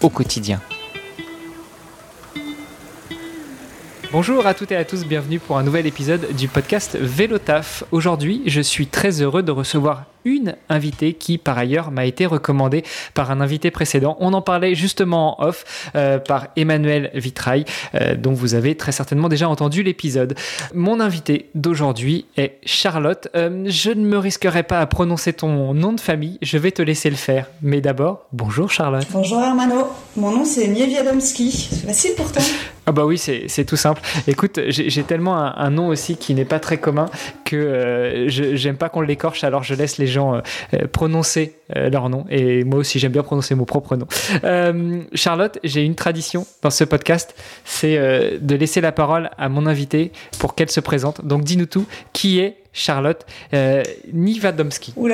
au quotidien. Bonjour à toutes et à tous, bienvenue pour un nouvel épisode du podcast Vélotaf. Aujourd'hui, je suis très heureux de recevoir une invitée qui, par ailleurs, m'a été recommandée par un invité précédent. On en parlait justement en off euh, par Emmanuel Vitrail, euh, dont vous avez très certainement déjà entendu l'épisode. Mon invité d'aujourd'hui est Charlotte. Euh, je ne me risquerai pas à prononcer ton nom de famille, je vais te laisser le faire. Mais d'abord, bonjour Charlotte. Bonjour Hermano, mon nom c'est Niewiadomski. C'est facile pourtant. Ah bah oui, c'est tout simple. Écoute, j'ai tellement un, nom aussi qui n'est pas très commun que j'aime pas qu'on l'écorche, alors je laisse les gens euh, euh, prononcer euh, leur nom. Et moi aussi, j'aime bien prononcer mon propre nom. Charlotte, j'ai une tradition dans ce podcast, c'est de laisser la parole à mon invité pour qu'elle se présente. Donc, dis-nous tout. Qui est Charlotte Nivadomski? Ouh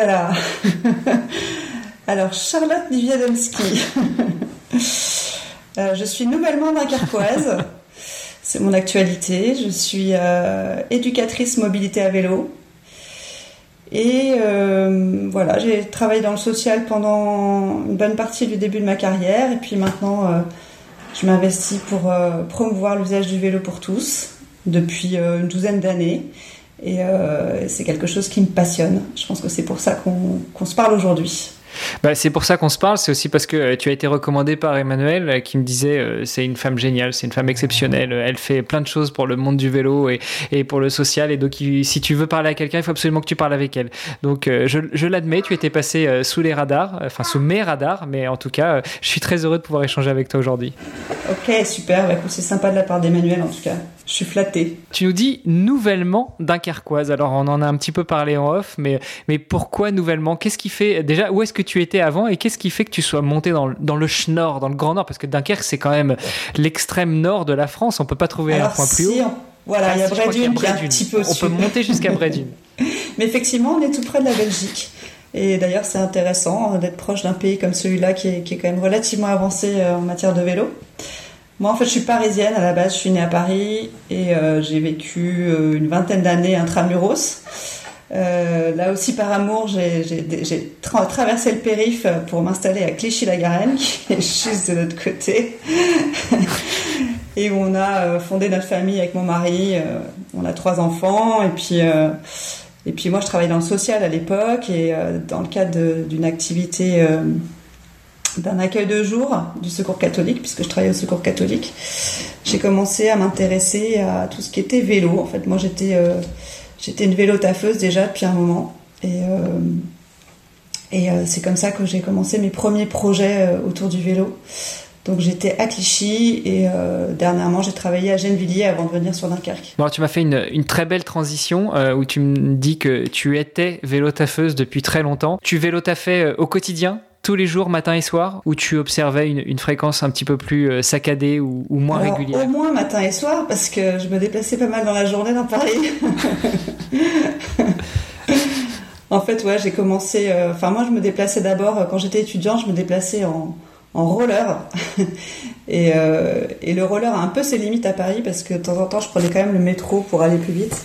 Alors, Charlotte Nivadomski. je suis nouvellement dunkerquoise. C'est mon actualité. Je suis éducatrice mobilité à vélo. Et euh, voilà, j'ai travaillé dans le social pendant une bonne partie du début de ma carrière. Et puis maintenant, euh, je m'investis pour euh, promouvoir l'usage du vélo pour tous depuis une douzaine d'années. Et c'est quelque chose qui me passionne. Je pense que c'est pour ça qu'on se parle aujourd'hui. Bah, c'est pour ça qu'on se parle. C'est aussi parce que euh, tu as été recommandé par Emmanuel euh, qui me disait euh, c'est une femme géniale, c'est une femme exceptionnelle. Elle fait plein de choses pour le monde du vélo et, pour le social. Et donc, si tu veux parler à quelqu'un, il faut absolument que tu parles avec elle. Donc, je, je l'admets, tu étais passé sous les radars, enfin sous mes radars, mais en tout cas, je suis très heureux de pouvoir échanger avec toi aujourd'hui. Ok, super. Bah, c'est sympa de la part d'Emmanuel en tout cas. Je suis flattée. Tu nous dis nouvellement dunkerquoise. Alors, on en a un petit peu parlé en off, mais, mais pourquoi nouvellement? Qu'est-ce qui fait. Déjà, où est-ce que tu étais avant et qu'est-ce qui fait que tu sois monté dans, dans le Schnorr, dans le Grand Nord? Parce que Dunkerque, c'est quand même l'extrême nord de la France. On peut pas trouver un point plus haut. Voilà, ah, il y a Brédune qui est un petit peu On peut monter jusqu'à Brédune. Mais effectivement, on est tout près de la Belgique. Et d'ailleurs, c'est intéressant d'être proche d'un pays comme celui-là qui est, qui est, quand même relativement avancé euh, en matière de vélo. Moi, en fait, je suis parisienne à la base. Je suis née à Paris et euh, j'ai vécu euh, une vingtaine d'années intramuros. Euh, là aussi, par amour, j'ai traversé le périph pour m'installer à Clichy-la-Garenne, qui est juste de l'autre côté. et où on a fondé notre famille avec mon mari. on a trois enfants et puis. et puis moi, je travaillais dans le social à l'époque et dans le cadre d'une activité d'un accueil de jour du secours catholique, puisque je travaillais au secours catholique, j'ai commencé à m'intéresser à tout ce qui était vélo. En fait, moi, j'étais euh, une vélo taffeuse déjà depuis un moment. Et, euh, et euh, c'est comme ça que j'ai commencé mes premiers projets autour du vélo. Donc j'étais à Clichy et dernièrement j'ai travaillé à Gennevilliers avant de venir sur Dunkerque. Bon, tu m'as fait une, une, très belle transition où tu me dis que tu étais vélo taffeuse depuis très longtemps. Tu vélo taffais au quotidien? Tous les jours, matin et soir, ou tu observais une, fréquence un petit peu plus euh, saccadée ou, moins régulière Au moins matin et soir, parce que je me déplaçais pas mal dans la journée dans Paris. en fait, ouais, j'ai commencé. Euh, enfin, moi, je me déplaçais d'abord euh, quand j'étais étudiant, je me déplaçais en, roller. et, et, le roller a un peu ses limites à Paris parce que de temps en temps, je prenais quand même le métro pour aller plus vite.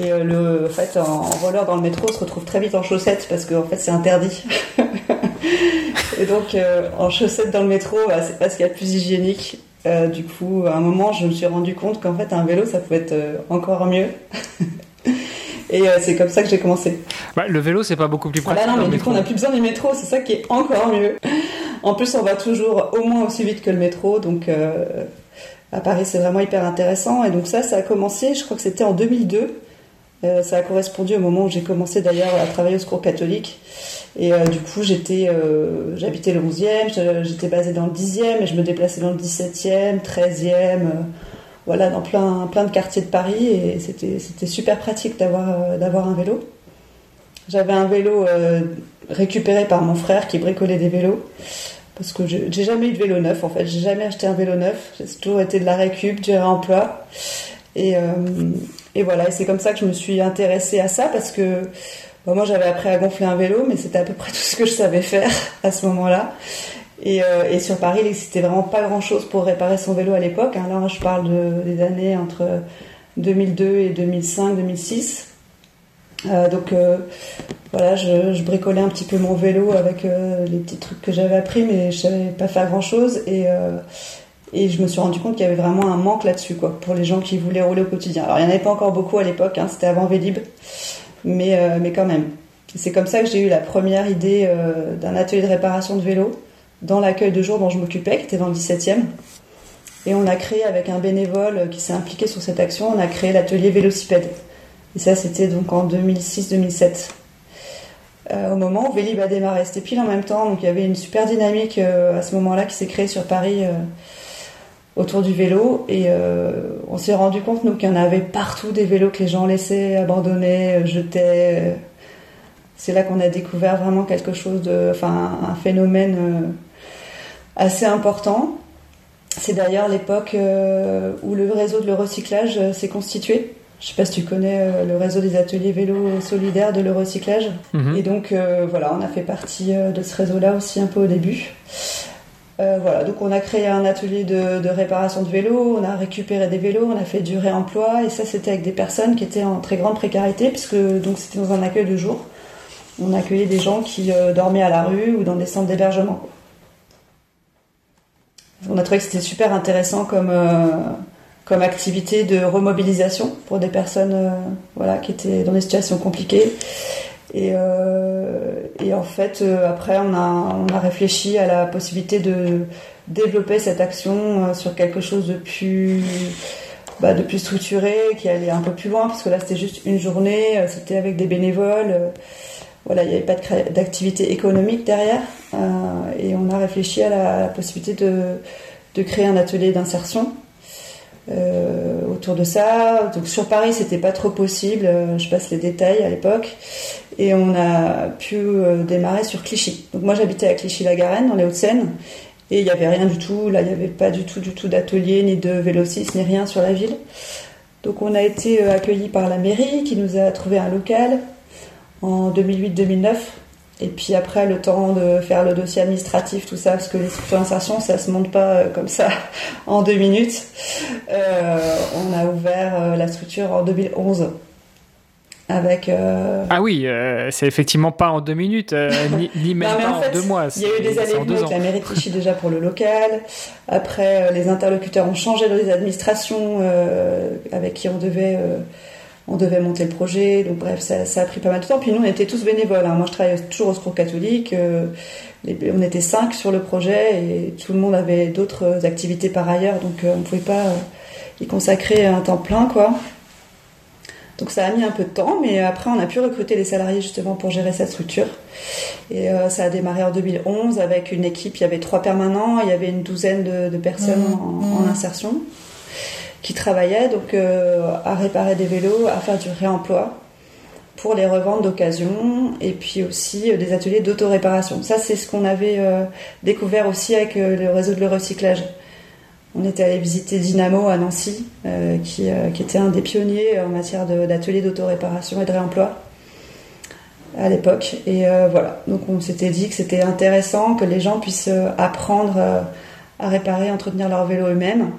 Et le, en fait, en roller dans le métro, on se retrouve très vite en chaussettes parce que en fait, c'est interdit. Et donc, euh, en chaussettes dans le métro, bah, c'est pas ce qu'il y a de plus hygiénique. Euh, du coup, à un moment, je me suis rendu compte qu'en fait, un vélo, ça pouvait être euh, encore mieux. Et c'est comme ça que j'ai commencé. Bah, le vélo, c'est pas beaucoup plus pratique. Ah bah non, mais du coup, on n'a plus besoin du métro, c'est ça qui est encore mieux. En plus, on va toujours au moins aussi vite que le métro, donc à Paris, c'est vraiment hyper intéressant. Et donc ça, ça a commencé, je crois que c'était en 2002. ça a correspondu au moment où j'ai commencé d'ailleurs à travailler au secours catholique. Et euh, du coup, j'étais, euh, j'habitais le 11e, j'étais basée dans le 10e et je me déplaçais dans le 17e, 13e, euh, voilà, dans plein, plein de quartiers de Paris et c'était, c'était super pratique d'avoir, d'avoir un vélo. J'avais un vélo récupéré par mon frère qui bricolait des vélos. Parce que j'ai jamais eu de vélo neuf en fait, j'ai jamais acheté un vélo neuf, j'ai toujours été de la récup, du réemploi. Et, et voilà, et c'est comme ça que je me suis intéressée à ça parce que moi j'avais appris à gonfler un vélo, mais c'était à peu près tout ce que je savais faire à ce moment-là. Et, euh, sur Paris, il n'existait vraiment pas grand-chose pour réparer son vélo à l'époque. Hein. Là, je parle de, des années entre 2002 et 2005, 2006. Euh, donc euh, voilà, je, bricolais un petit peu mon vélo avec les petits trucs que j'avais appris, mais je savais pas faire grand-chose. Et, et je me suis rendu compte qu'il y avait vraiment un manque là-dessus, quoi, pour les gens qui voulaient rouler au quotidien. Alors il n'y en avait pas encore beaucoup à l'époque, hein, c'était avant Vélib, mais, mais quand même. C'est comme ça que j'ai eu la première idée d'un atelier de réparation de vélo dans l'accueil de jour dont je m'occupais, qui était dans le 17e. Et on a créé avec un bénévole qui s'est impliqué sur cette action, on a créé l'atelier Vélocipède. Et ça, c'était donc en 2006-2007. Euh, au moment où Vélib a démarré, c'était pile en même temps, donc il y avait une super dynamique euh, à ce moment-là qui s'est créée sur Paris euh, autour du vélo. Et euh, on s'est rendu compte, nous, qu'il y en avait partout des vélos que les gens laissaient abandonnés, jetaient. C'est là qu'on a découvert vraiment quelque chose de. Enfin, un phénomène assez important. C'est d'ailleurs l'époque où le réseau de le recyclage s'est constitué. Je sais pas si tu connais euh, le réseau des ateliers vélo solidaires de l'Eurocyclage. recyclage. Et donc euh, voilà, on a fait partie euh, de ce réseau-là aussi un peu au début. Voilà, donc on a créé un atelier de, réparation de vélos, on a récupéré des vélos, on a fait du réemploi et ça c'était avec des personnes qui étaient en très grande précarité puisque donc c'était dans un accueil de jour. On accueillait des gens qui dormaient à la rue ou dans des centres d'hébergement. On a trouvé que c'était super intéressant comme comme activité de remobilisation pour des personnes euh, voilà, qui étaient dans des situations compliquées. Et, euh, et en fait, euh, après, on a, réfléchi à la possibilité de développer cette action sur quelque chose de plus, bah, de plus structuré, qui allait un peu plus loin, parce que là, c'était juste une journée, c'était avec des bénévoles. voilà, il n'y avait pas d'activité économique derrière. et on a réfléchi à la, possibilité de, créer un atelier d'insertion euh, autour de ça. Donc sur Paris, c'était pas trop possible. Euh, je passe les détails à l'époque. Et on a pu euh, démarrer sur Clichy. Donc moi, j'habitais à Clichy-la-Garenne, dans les Hauts-de-Seine. Et il n'y avait rien du tout. Là, il n'y avait pas du tout, du tout d'atelier, ni de vélocis, ni rien sur la ville. Donc on a été accueillis par la mairie qui nous a trouvé un local en 2008-2009 et puis après, le temps de faire le dossier administratif, tout ça, parce que les structures d'insertion, ça se monte pas euh, comme ça en deux minutes. Euh, on a ouvert euh, la structure en 2011. Avec, Ah oui, c'est effectivement pas en deux minutes, ni, même pas en, deux mois. Il y a eu des allées avec la mairie de Clichy déjà pour le local. Après, les interlocuteurs ont changé dans les administrations avec qui on devait on devait monter le projet, donc bref, ça, a pris pas mal de temps. Puis nous, on était tous bénévoles. Hein. Moi, je travaillais toujours au Secours catholique. Euh, on était cinq sur le projet et tout le monde avait d'autres activités par ailleurs, donc euh, on ne pouvait pas euh, y consacrer un temps plein, quoi. Donc ça a mis un peu de temps, mais après, on a pu recruter les salariés justement pour gérer cette structure. Et ça a démarré en 2011 avec une équipe. Il y avait trois permanents, il y avait une douzaine de, personnes mmh. en, en insertion qui travaillaient donc euh, à réparer des vélos, à faire du réemploi pour les revendre d'occasion et puis aussi euh, des ateliers d'autoréparation. Ça, c'est ce qu'on avait euh, découvert aussi avec le réseau de le recyclage. On était allé visiter Dynamo à Nancy, qui, qui, était un des pionniers en matière d'ateliers d'autoréparation et de réemploi à l'époque. Et voilà, donc on s'était dit que c'était intéressant que les gens puissent apprendre à réparer, entretenir leur vélo eux-mêmes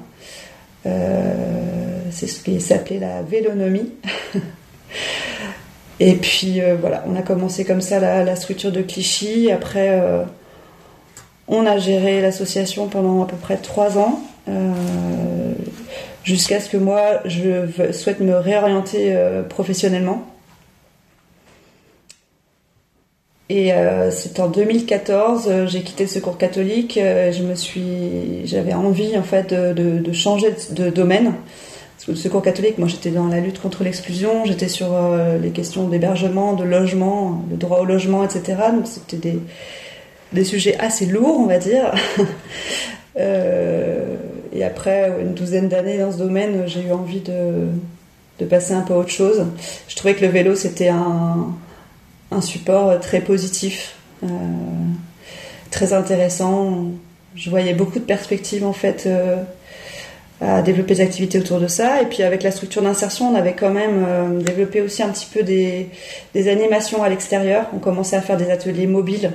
euh, c'est ce qui s'appelait la vélonomie. Et puis euh, voilà, on a commencé comme ça la, structure de Clichy. Après, euh, on a géré l'association pendant à peu près trois ans, jusqu'à ce que moi, je souhaite me réorienter professionnellement. Et euh, c'est en 2014, euh, j'ai quitté le Secours catholique. Euh, je me suis, j'avais envie en fait de, changer de, domaine. Parce que le Secours catholique, moi, j'étais dans la lutte contre l'exclusion. J'étais sur les questions d'hébergement, de logement, le droit au logement, etc. Donc c'était des, des sujets assez lourds, on va dire. et après une douzaine d'années dans ce domaine, j'ai eu envie de, de passer un peu à autre chose. Je trouvais que le vélo, c'était un un support très positif très intéressant. Je voyais beaucoup de perspectives en fait à développer des activités autour de ça. Et puis avec la structure d'insertion, on avait quand même développé aussi un petit peu des, des animations à l'extérieur. On commençait à faire des ateliers mobiles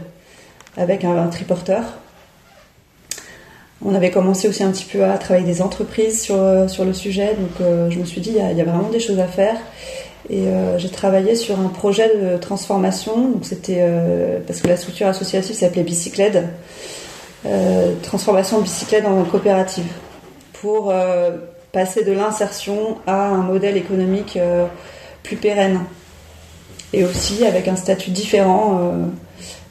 avec un, triporteur. On avait commencé aussi un petit peu à travailler des entreprises sur, sur le sujet, donc euh, je me suis dit, il y, a, vraiment des choses à faire. Et euh, j'ai travaillé sur un projet de transformation, donc c'était euh, parce que la structure associative s'appelait Bicyclette, transformation de bicyclette en coopérative, pour passer de l'insertion à un modèle économique plus pérenne, et aussi avec un statut différent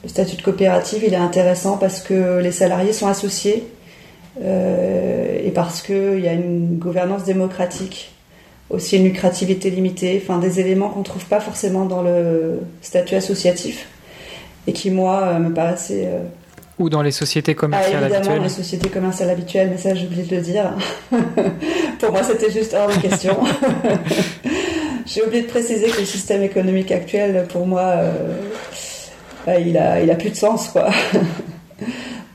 le statut de coopérative, il est intéressant parce que les salariés sont associés euh, et parce qu'il y a une gouvernance démocratique, aussi une lucrativité limitée, enfin des éléments qu'on ne trouve pas forcément dans le statut associatif et qui, moi, euh, me paraissaient. Euh, ou dans les sociétés commerciales ah, évidemment, dans les sociétés commerciales habituelles, mais ça, j'ai oublié de le dire. Pour moi, c'était juste hors de question. j'ai oublié de préciser que le système économique actuel, pour moi, bah, il, a, il a plus de sens, quoi.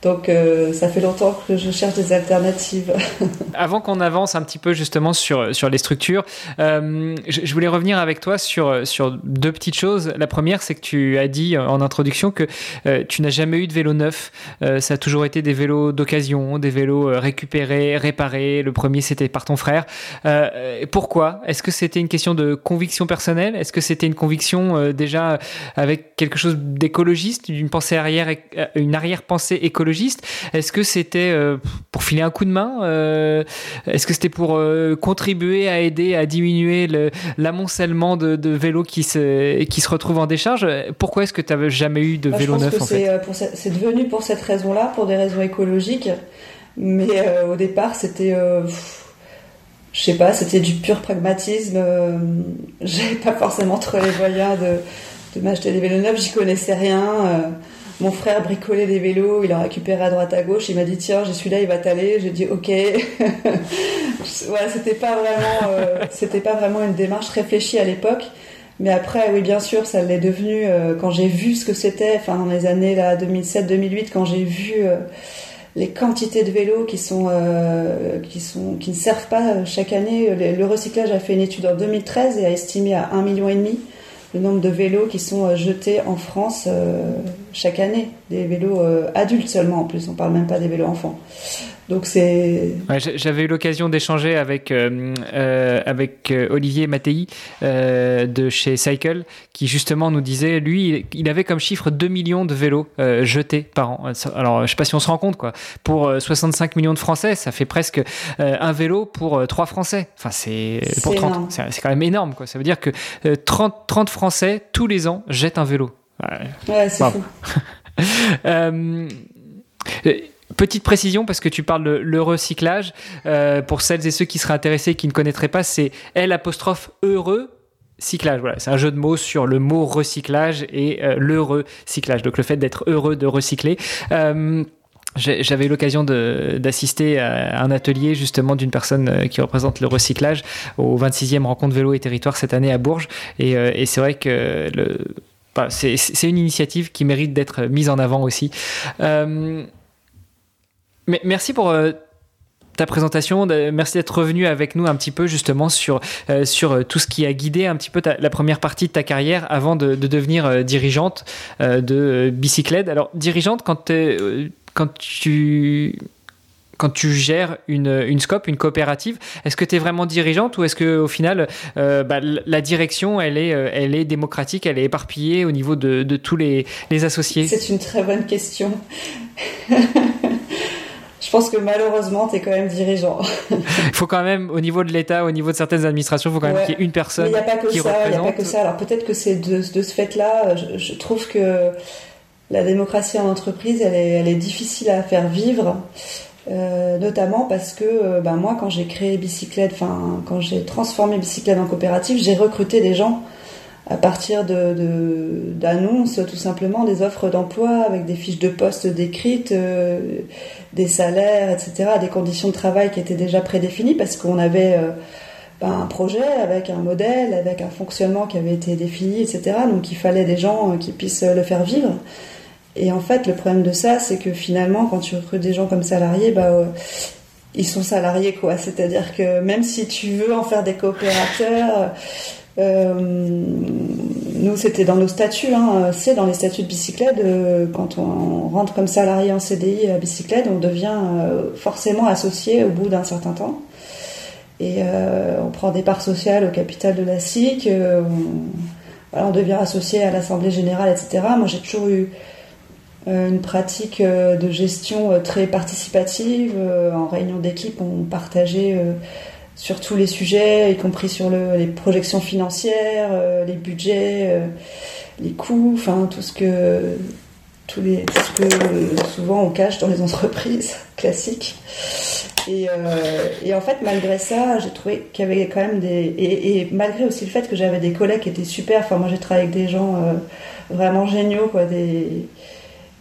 Donc euh, ça fait longtemps que je cherche des alternatives. Avant qu'on avance un petit peu justement sur, sur les structures, euh, je, voulais revenir avec toi sur, sur deux petites choses. La première, c'est que tu as dit en introduction que euh, tu n'as jamais eu de vélo neuf. ça a toujours été des vélos d'occasion, des vélos récupérés, réparés. Le premier, c'était par ton frère. pourquoi? Est-ce que c'était une question de conviction personnelle? Est-ce que c'était une conviction déjà avec quelque chose d'écologiste, d'une pensée arrière, une arrière-pensée écologiste est-ce que c'était euh, pour filer un coup de main euh, Est-ce que c'était pour euh, contribuer à aider à diminuer l'amoncellement de, de, vélos qui se, qui se retrouvent en décharge? Pourquoi est-ce que tu n'avais jamais eu de bah, vélo neuf C'est devenu pour cette raison-là, pour des raisons écologiques. Mais au départ, c'était je sais pas, c'était du pur pragmatisme. Euh, J'avais pas forcément trop les moyens de, de m'acheter des vélos neufs, j'y connaissais rien. Mon frère bricolait des vélos, il en récupérait à droite à gauche. Il m'a dit tiens, j'ai celui-là, il va t'aller. J'ai dit ok. ouais, c'était pas vraiment, euh, pas vraiment une démarche réfléchie à l'époque. Mais après, oui, bien sûr, ça l'est devenu euh, quand j'ai vu ce que c'était. Enfin, dans les années là 2007-2008, quand j'ai vu euh, les quantités de vélos qui sont qui sont qui ne servent pas chaque année. Le, recyclage a fait une étude en 2013 et a estimé à un million et demi le nombre de vélos qui sont euh, jetés en France euh, chaque année. Des vélos euh, adultes seulement en plus, on parle même pas des vélos enfants. Donc c'est. J'avais eu l'occasion d'échanger avec euh, euh, avec euh, Olivier Mattei de chez Cycle, qui justement nous disait, lui, il avait comme chiffre 2 millions de vélos jetés par an. Alors, je sais pas si on se rend compte quoi. Pour 65 millions de Français, ça fait presque un vélo pour 3 Français. Enfin, c'est pour 30. C'est quand même énorme quoi. Ça veut dire que 30 30 Français tous les ans jettent un vélo. Ouais, c'est fou. Petite précision parce que tu parles de le recyclage. Euh, pour celles et ceux qui seraient intéressés, qui ne connaîtraient pas, c'est L heureux cyclage. C'est un jeu de mots sur le mot recyclage et euh, le recyclage. Donc le fait d'être heureux de recycler. Euh, j'avais eu l'occasion d'assister à un atelier justement d'une personne qui représente le recyclage au 26e rencontre vélo et territoire cette année à Bourges. Et, et c'est vrai que bah, c'est une initiative qui mérite d'être mise en avant aussi. Merci pour euh, ta présentation. Merci d'être revenu avec nous un petit peu justement sur, euh, sur euh, tout ce qui a guidé un petit peu la première partie de ta carrière avant de, devenir dirigeante de Bicyclette. Alors, dirigeante, quand, quand tu quand tu gères une, une scope, une coopérative, est-ce que tu es vraiment dirigeante ou est-ce qu'au final, bah, la direction, elle est, elle est démocratique, elle est éparpillée au niveau de, de tous les, les associés? C'est une très bonne question. je pense que malheureusement, tu es quand même dirigeant. il faut quand même, au niveau de l'État, au niveau de certaines administrations, il faut quand même qu'il y ait une personne il n'y a pas que ça, représente. Il n'y a pas que ça. Alors peut-être que c'est de, de, ce fait-là, je, trouve que la démocratie en entreprise, elle est, elle est difficile à faire vivre. Euh, notamment parce que ben moi quand j'ai créé Bicyclette, enfin quand j'ai transformé Bicyclette en coopérative, j'ai recruté des gens à partir d'annonces, de, tout simplement, des offres d'emploi avec des fiches de poste décrites, euh, des salaires, etc., des conditions de travail qui étaient déjà prédéfinies parce qu'on avait euh, ben, un projet avec un modèle, avec un fonctionnement qui avait été défini, etc. Donc il fallait des gens euh, qui puissent le faire vivre. et en fait, le problème de ça, c'est que finalement, quand tu recrutes des gens comme salariés, bah, ils sont salariés, quoi. C'est-à-dire que même si tu veux en faire des coopérateurs, nous, c'était dans nos statuts, hein, c'est dans les statuts de bicyclette. Euh, quand on rentre comme salarié en CDI à bicyclette, on devient forcément associé au bout d'un certain temps. Et on prend des parts sociales au capital de la SIC, on, devient associé à l'Assemblée Générale, etc. Moi, j'ai toujours eu euh, une pratique euh, de gestion euh, très participative. En réunion d'équipe, on partageait sur tous les sujets, y compris sur les projections financières, les budgets, les coûts, tout ce que tout souvent on cache dans les entreprises classiques. Et, et en fait, malgré ça, j'ai trouvé qu'il y avait quand même des et, et, malgré aussi le fait que j'avais des collègues qui étaient super. Enfin, moi, j'ai travaillé avec des gens vraiment géniaux, quoi, des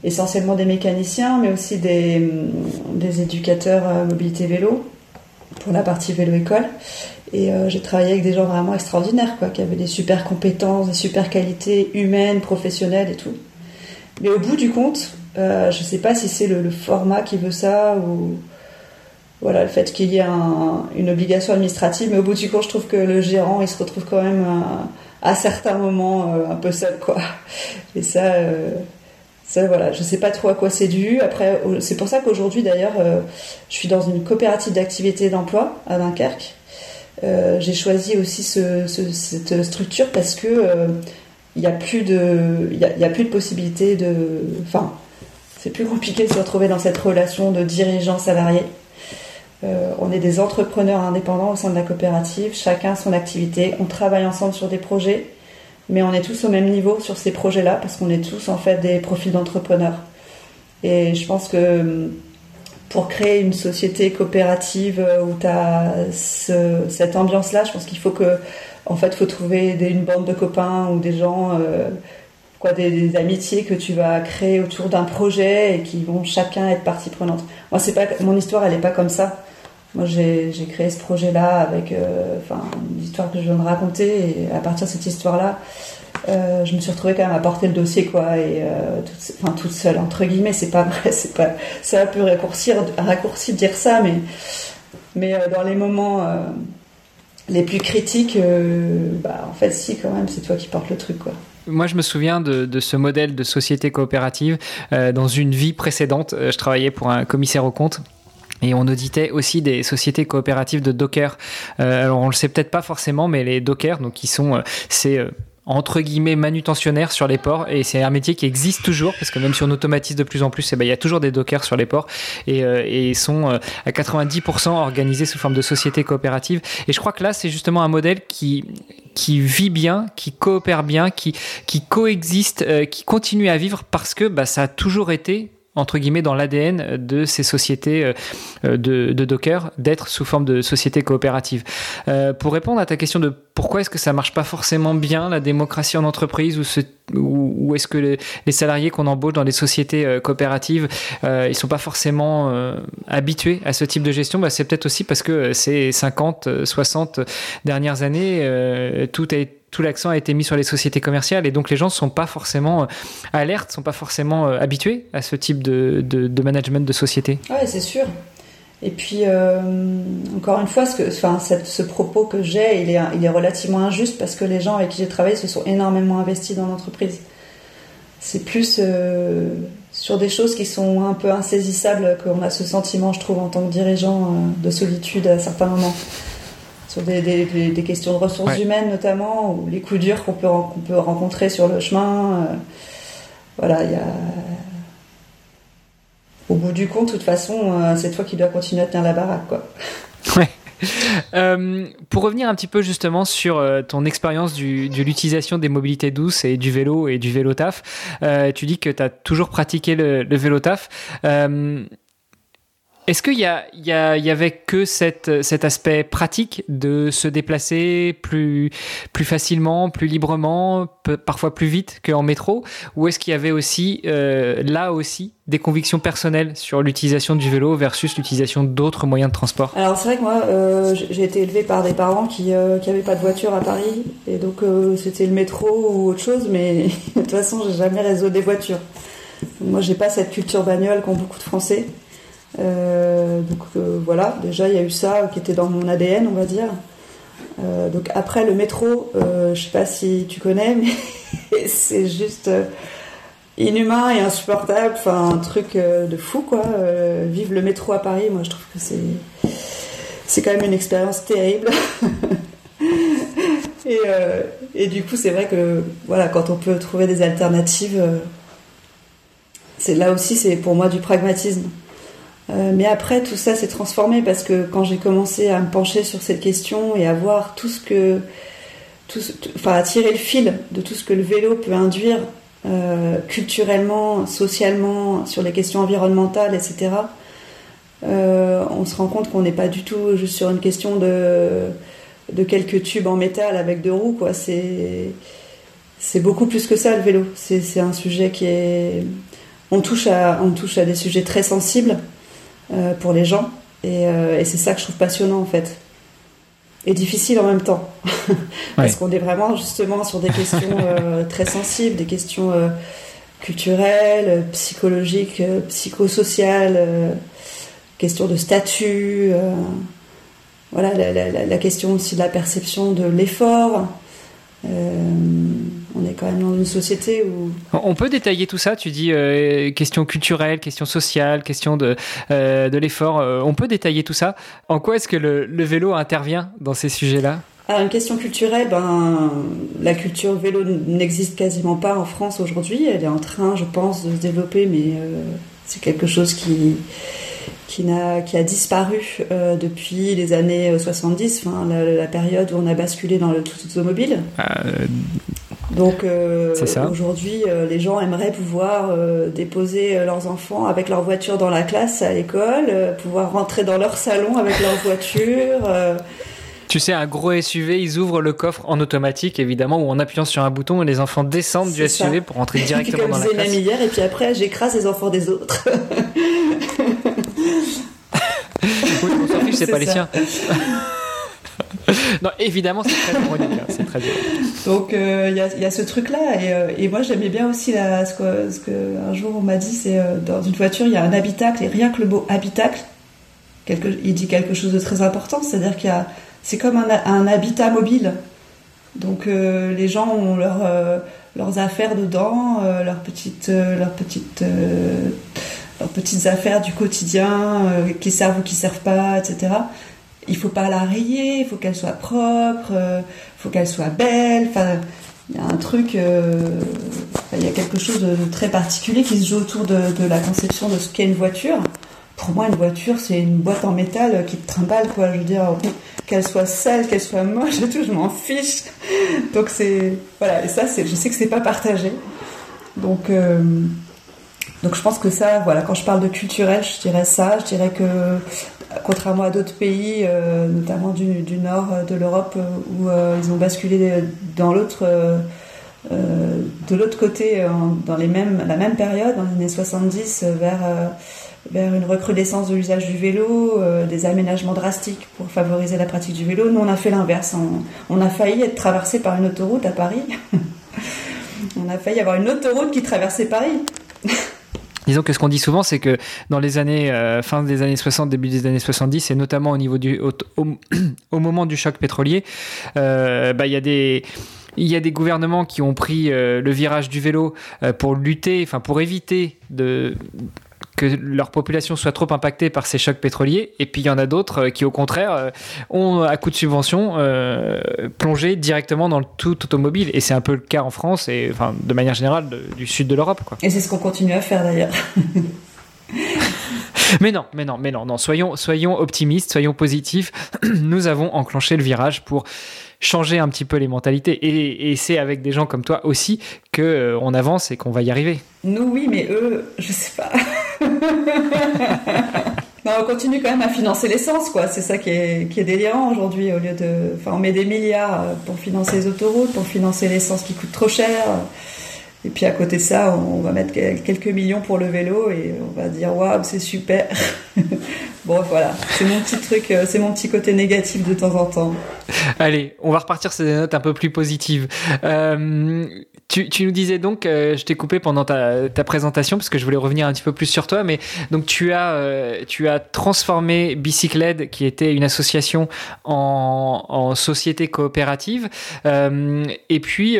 essentiellement des mécaniciens, mais aussi des, des éducateurs à mobilité vélo pour la partie vélo-école. Et euh, j'ai travaillé avec des gens vraiment extraordinaires, quoi, qui avaient des super compétences, des super qualités humaines, professionnelles et tout. Mais au bout du compte, euh, je ne sais pas si c'est le, format qui veut ça ou voilà le fait qu'il y ait une obligation administrative. Mais au bout du compte, je trouve que le gérant, il se retrouve quand même à, certains moments euh, un peu seul, quoi. Et ça ça, voilà, je sais pas trop à quoi c'est dû. Après, c'est pour ça qu'aujourd'hui, d'ailleurs, euh, je suis dans une coopérative d'activité d'emploi à Dunkerque. Euh, j'ai choisi aussi cette structure parce que euh, il n'y a plus de, a, plus de possibilité de, enfin, c'est plus compliqué de se retrouver dans cette relation de dirigeant salarié. on est des entrepreneurs indépendants au sein de la coopérative, chacun son activité, on travaille ensemble sur des projets mais on est tous au même niveau sur ces projets-là parce qu'on est tous en fait des profils d'entrepreneurs. Et je pense que hum, pour créer une société coopérative euh, où tu as cette ambiance-là, je pense qu'il faut que, en fait, faut trouver une bande de copains ou des gens, euh, quoi, des, amitiés que tu vas créer autour d'un projet et qui vont chacun être partie prenante. Moi, pas, mon histoire, elle n'est pas comme ça. Moi, j'ai créé ce projet-là avec euh, enfin, que je viens de raconter, et à partir de cette histoire-là, euh, je me suis retrouvée quand même à porter le dossier, quoi, et euh, toute, enfin, toute seule, entre guillemets, c'est pas vrai, c'est pas, ça a pu raccourcir, raccourci de dire ça, mais, mais dans les moments les plus critiques, bah, en fait, si, quand même, c'est toi qui portes le truc, quoi. Moi, je me souviens de, de, ce modèle de société coopérative. dans une vie précédente, je travaillais pour un commissaire au compte et on auditait aussi des sociétés coopératives de Docker. Euh, alors on le sait peut-être pas forcément, mais les Docker, donc qui sont euh, c'est euh, entre guillemets manutentionnaires sur les ports et c'est un métier qui existe toujours parce que même si on automatise de plus en plus, eh ben, il y a toujours des dockers sur les ports et, euh, et sont à 90% organisés sous forme de sociétés coopératives. Et je crois que là, c'est justement un modèle qui qui vit bien, qui coopère bien, qui qui coexiste, qui continue à vivre parce que bah, ça a toujours été entre guillemets dans l'ADN de ces sociétés euh, de, Docker d'être sous forme de société coopérative. Euh, pour répondre à ta question de pourquoi est-ce que ça marche pas forcément bien la démocratie en entreprise ou, ou, est-ce que les, salariés qu'on embauche dans les sociétés euh, coopératives ils sont pas forcément habitués à ce type de gestion? Bah, c'est peut-être aussi parce que ces 50 60 dernières années tout a été tout l'accent a été mis sur les sociétés commerciales et donc les gens ne sont pas forcément euh, alertes, ne sont pas forcément euh, habitués à ce type de, de, management de société. Oui, c'est sûr. Et puis, euh, encore une fois, ce, que, enfin, ce propos que j'ai, il est, il est relativement injuste parce que les gens avec qui j'ai travaillé se sont énormément investis dans l'entreprise. C'est plus sur des choses qui sont un peu insaisissables qu'on a ce sentiment, je trouve, en tant que dirigeant, de solitude à certains moments sur des, des, questions de ressources humaines notamment, ou les coups durs qu'on peut, qu'on peut rencontrer sur le chemin. Euh, voilà, il y a... Au bout du compte, de toute façon, euh, c'est toi qui dois continuer à tenir la baraque, quoi. Ouais. Euh, pour revenir un petit peu justement sur ton expérience du, de l'utilisation des mobilités douces et du vélo et du vélo taf, tu dis que tu as toujours pratiqué le, le vélo taf. Est-ce qu'il y, avait que cet aspect pratique de se déplacer plus, facilement, plus librement, parfois plus vite qu'en métro? Ou est-ce qu'il y avait aussi, euh, là aussi, des convictions personnelles sur l'utilisation du vélo versus l'utilisation d'autres moyens de transport? Alors c'est vrai que moi, euh, j'ai été élevée par des parents qui n'avaient euh, pas de voiture à Paris. Et donc c'était le métro ou autre chose, mais de toute façon, j'ai jamais réseau des voitures. Moi, j'ai pas cette culture bagnole qu'ont beaucoup de Français. Donc voilà, déjà il y a eu ça qui était dans mon ADN, on va dire. donc après le métro, je sais pas si tu connais, mais c'est juste inhumain et insupportable, enfin un truc de fou quoi. Vivre le métro à Paris, moi je trouve que c'est c'est quand même une expérience terrible. Euh, et, du coup, c'est vrai que voilà, quand on peut trouver des alternatives, euh, c'est là aussi, c'est pour moi du pragmatisme. Euh, mais après, tout ça s'est transformé parce que quand j'ai commencé à me pencher sur cette question et à voir tout ce que, enfin, à tirer le fil de tout ce que le vélo peut induire culturellement, socialement, sur les questions environnementales, etc. on se rend compte qu'on n'est pas du tout juste sur une question de quelques tubes en métal avec deux roues, quoi. C'est beaucoup plus que ça le vélo. C'est un sujet qui est on touche à des sujets très sensibles euh, pour les gens. Euh, et, c'est ça que je trouve passionnant en fait. Et difficile en même temps. Parce qu'on est vraiment justement sur des questions euh, très sensibles, des questions culturelles, psychologiques, psychosociales, questions de statut voilà, la, question aussi de la perception de l'effort. Euh, on est quand même dans une société où... On peut détailler tout ça, tu dis euh, question culturelle, question sociale, question de, euh, de l'effort. on peut détailler tout ça. En quoi est-ce que le, vélo intervient dans ces sujets-là? Alors, une question culturelle, ben, la culture vélo n'existe quasiment pas en France aujourd'hui. Elle est en train, je pense, de se développer, mais c'est quelque chose qui, qui, a, qui a disparu euh, depuis les années 70, enfin, la, période où on a basculé dans le tout automobile. Euh, Donc euh, aujourd'hui, les gens aimeraient pouvoir déposer leurs enfants avec leur voiture dans la classe à l'école, pouvoir rentrer dans leur salon avec leur voiture. Tu sais, un gros SUV, ils ouvrent le coffre en automatique, évidemment, ou en appuyant sur un bouton, et les enfants descendent du SUV pour rentrer directement dans la classe. Comme hier, et puis après, j'écrase les enfants des autres. oui, on s'en fiche, c'est pas les siens. non, évidemment, c'est très ironique, hein, Donc, euh, il y, a ce truc-là, euh, et, moi j'aimais bien aussi ce, que, jour on m'a dit, c'est euh, dans une voiture il y a un habitacle, et rien que le mot habitacle, il dit quelque chose de très important, c'est-à-dire qu'il y a, c'est comme un, habitat mobile. Donc les gens ont leur, leurs affaires dedans, leurs petites, leurs petites leurs petites affaires du quotidien euh, qui servent ou qui servent pas, etc. Il faut pas la rayer, il faut qu'elle soit propre, il euh, faut qu'elle soit belle. Enfin, il y a un truc, euh, il y a quelque chose de, très particulier qui se joue autour de, la conception de ce qu'est une voiture. Pour moi, une voiture, c'est une boîte en métal qui te trimballe, quoi. Je veux dire, qu'elle soit sale, qu'elle soit moche et tout, je m'en fiche. Donc c'est, voilà. Et ça, je sais que c'est pas partagé. Donc donc je pense que ça, voilà, quand je parle de culturel, je dirais ça. Je dirais que contrairement à d'autres pays, euh, notamment du, nord de l'Europe, euh, où euh, ils ont basculé dans l'autre, de l'autre côté, dans la même période, dans les années 70, vers une recrudescence de l'usage du vélo, des aménagements drastiques pour favoriser la pratique du vélo. Nous, on a fait l'inverse. On, a failli être traversé par une autoroute à Paris. on a failli avoir une autoroute qui traversait Paris. Disons que ce qu'on dit souvent, c'est que dans les années, euh, fin des années 60, début des années 70, et notamment au niveau du, au, moment du choc pétrolier, euh, bah, il y a des, il y a des gouvernements qui ont pris euh, le virage du vélo pour lutter, enfin pour éviter de que leur population soit trop impactée par ces chocs pétroliers. Et puis il y en a d'autres euh, qui, au contraire, euh, ont, à coup de subvention, euh, plongé directement dans le tout automobile. Et c'est un peu le cas en France et enfin, de manière générale du sud de l'Europe. Et c'est ce qu'on continue à faire d'ailleurs. mais non, mais non, mais non, non. Soyons, soyons optimistes, soyons positifs. Nous avons enclenché le virage pour changer un petit peu les mentalités. Et, c'est avec des gens comme toi aussi que euh, on avance et qu'on va y arriver. Nous, oui, mais eux, je sais pas. on continue quand même à financer l'essence, quoi. C'est ça qui est, qui délirant aujourd'hui. Au lieu de, enfin, on met des milliards pour financer les autoroutes, pour financer l'essence qui coûte trop cher. Et puis à côté de ça, on va mettre quelques millions pour le vélo et on va dire waouh, c'est super. bon, voilà, c'est mon petit truc, euh, c'est mon petit côté négatif de temps en temps. Allez, on va repartir sur des notes un peu plus positives. Euh, Tu, nous disais donc, euh, je t'ai coupé pendant ta, ta, présentation parce que je voulais revenir un petit peu plus sur toi, mais donc tu as, transformé Bicycled, qui était une association, en, société coopérative, et puis,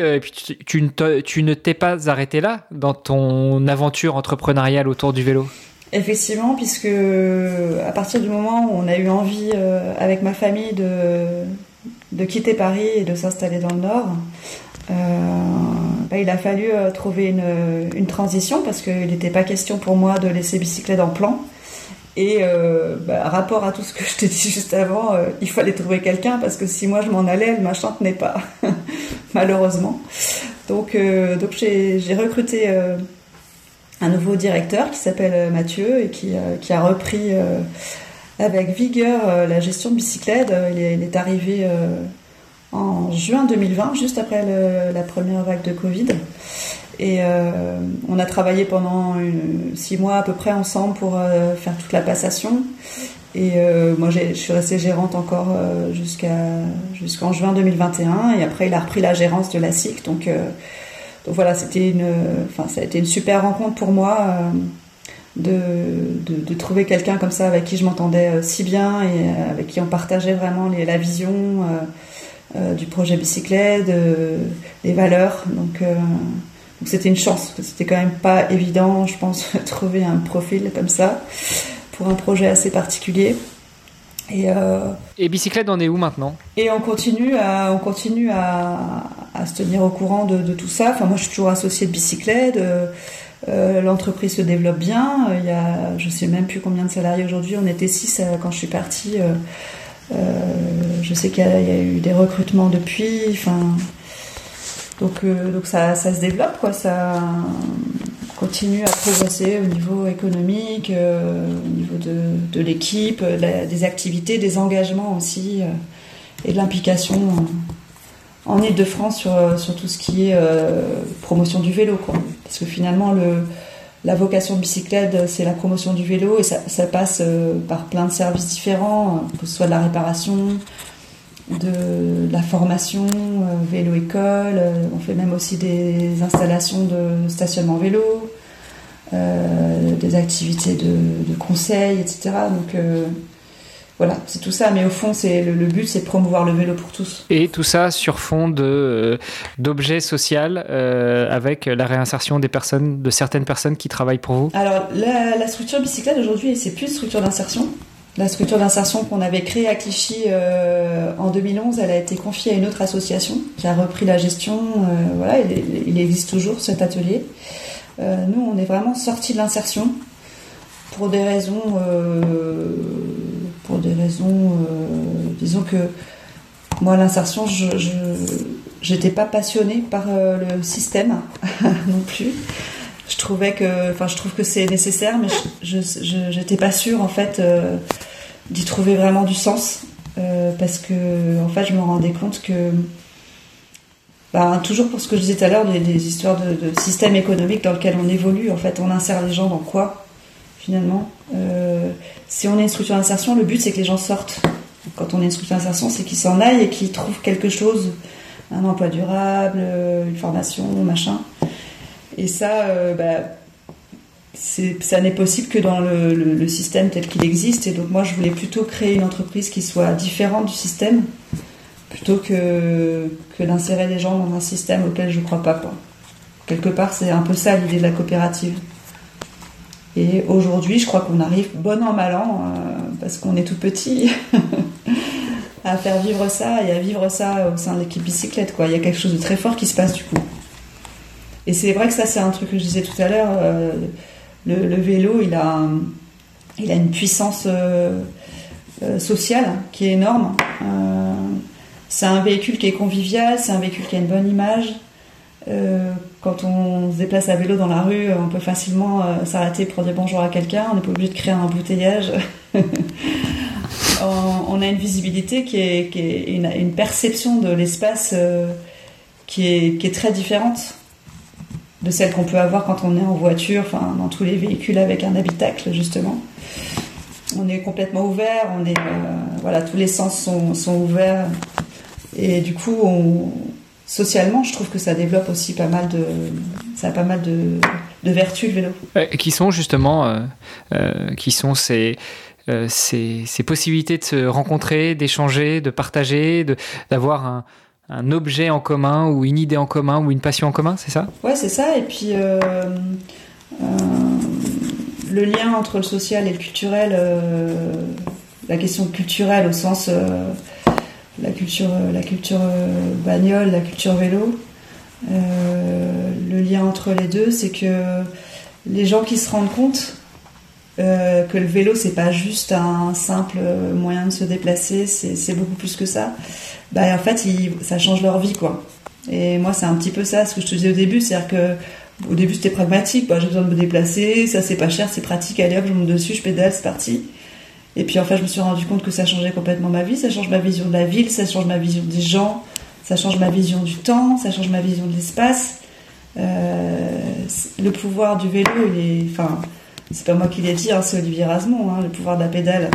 tu ne t'es pas arrêté là dans ton aventure entrepreneuriale autour du vélo? Effectivement, puisque à partir du moment où on a eu envie avec ma famille de, de quitter Paris et de s'installer dans le Nord, euh, bah, il a fallu euh, trouver une, une, transition parce qu'il n'était pas question pour moi de laisser bicyclette en plan. Et euh, bah, rapport à tout ce que je t'ai dit juste avant, euh, il fallait trouver quelqu'un parce que si moi je m'en allais, le machin tenait pas, malheureusement. Donc, euh, donc j'ai, recruté euh, un nouveau directeur qui s'appelle Mathieu et qui, qui a repris avec vigueur la gestion de bicyclette. Il est, arrivé en juin 2020, juste après la première vague de Covid. Et euh, on a travaillé pendant six mois à peu près ensemble pour euh, faire toute la passation. Et euh, moi, je suis restée gérante encore euh, jusqu'à jusqu'en juin 2021. Et après, il a repris la gérance de la SIC. Euh, donc voilà, c'était une, enfin, ça a été une super rencontre pour moi de, de, de, trouver quelqu'un comme ça avec qui je m'entendais si bien et avec qui on partageait vraiment les, la vision. Euh, du projet bicyclette, de, des valeurs. Donc, euh, donc c'était une chance. C'était quand même pas évident, je pense, de trouver un profil comme ça pour un projet assez particulier. Et, euh, et bicyclette, on est où maintenant? Et on continue, à, on continue à, à, se tenir au courant de, tout ça. Enfin, moi, je suis toujours associée de bicyclette. Euh, L'entreprise se développe bien. Il y a, je sais même plus combien de salariés aujourd'hui. On était six quand je suis partie. Euh, je sais qu'il y, a eu des recrutements depuis. Enfin, donc, euh, donc ça, ça, se développe, quoi. Ça continue à progresser au niveau économique, euh, au niveau de, de l'équipe, des activités, des engagements aussi, et de l'implication en, Ile-de-France sur, sur tout ce qui est promotion du vélo. Parce que finalement, le la vocation bicyclette, c'est la promotion du vélo et ça, passe euh, par plein de services différents, euh, que ce soit de la réparation, de, la formation, euh, vélo-école, on fait même aussi des installations de stationnement vélo, euh, des activités de, conseil, etc. voilà, c'est tout ça. Mais au fond, c'est le, le, but, c'est de promouvoir le vélo pour tous. Et tout ça sur fond de euh, d'objets sociaux euh, avec la réinsertion des personnes, de certaines personnes qui travaillent pour vous. Alors la, la structure bicyclette aujourd'hui, c'est plus une structure d'insertion. La structure d'insertion qu'on avait créée à Clichy euh, en 2011, elle a été confiée à une autre association qui a repris la gestion. Euh, voilà, il, il, existe toujours cet atelier. Euh, nous, on est vraiment sortis de l'insertion pour des raisons pour des raisons, euh, disons que moi l'insertion, je j'étais pas passionnée par euh, le système non plus. Je trouvais que, enfin je trouve que c'est nécessaire, mais je j'étais pas sûre en fait euh, d'y trouver vraiment du sens parce que en fait je me rendais compte que bah, toujours pour ce que je disais tout à l'heure des, histoires de, système économique dans lequel on évolue en fait on insère les gens dans quoi finalement. Si on est une structure d'insertion, le but c'est que les gens sortent. Quand on est une structure d'insertion, c'est qu'ils s'en aillent et qu'ils trouvent quelque chose, un emploi durable, une formation, machin. Et ça, euh, bah, ça n'est possible que dans le, système tel qu'il existe. Et donc moi, je voulais plutôt créer une entreprise qui soit différente du système, plutôt que, d'insérer les gens dans un système auquel je ne crois pas. Quelque part, c'est un peu ça l'idée de la coopérative. Et aujourd'hui, je crois qu'on arrive bon an, mal an, euh, parce qu'on est tout petit, à faire vivre ça et à vivre ça au sein de l'équipe bicyclette. Quoi. Il y a quelque chose de très fort qui se passe du coup. Et c'est vrai que ça, c'est un truc que je disais tout à l'heure. Euh, le, vélo, il a, il a une puissance euh, sociale qui est énorme. C'est un véhicule qui est convivial, c'est un véhicule qui a une bonne image. Euh, quand on se déplace à vélo dans la rue, on peut facilement euh, s'arrêter pour dire bonjour à quelqu'un, on n'est pas obligé de créer un embouteillage. on, on, a une visibilité qui est, qui est une, une, perception de l'espace euh, qui, est, qui est très différente de celle qu'on peut avoir quand on est en voiture, enfin dans tous les véhicules avec un habitacle justement. On est complètement ouvert, on est, voilà, tous les sens sont, sont ouverts et du coup on socialement, je trouve que ça développe aussi pas mal de, ça a pas mal de, de vertus le vélo. Euh, qui sont justement, euh, euh, qui sont ces, ces, ces, possibilités de se rencontrer, d'échanger, de partager, de, d'avoir un, un, objet en commun ou une idée en commun ou une passion en commun, c'est ça? Ouais, c'est ça. Et puis le lien entre le social et le culturel, la question culturelle au sens la culture, la culture bagnole, la culture vélo. Euh, le lien entre les deux, c'est que les gens qui se rendent compte euh, que le vélo, c'est pas juste un simple moyen de se déplacer, c'est beaucoup plus que ça. Bah, en fait, ça change leur vie, quoi. Et moi, c'est un petit peu ça, ce que je te disais au début, c'est-à-dire que au début, c'était pragmatique. J'ai besoin de me déplacer, ça c'est pas cher, c'est pratique. Allez hop, je monte dessus, je pédale, c'est parti. Et puis en fait, je me suis rendu compte que ça changeait complètement ma vie, ça change ma vision de la ville, ça change ma vision des gens, ça change ma vision du temps, ça change ma vision de l'espace. Euh, le pouvoir du vélo, il est, enfin, c'est pas moi qui l'ai dit, hein, c'est Olivier Rasmont, hein, le pouvoir de la pédale,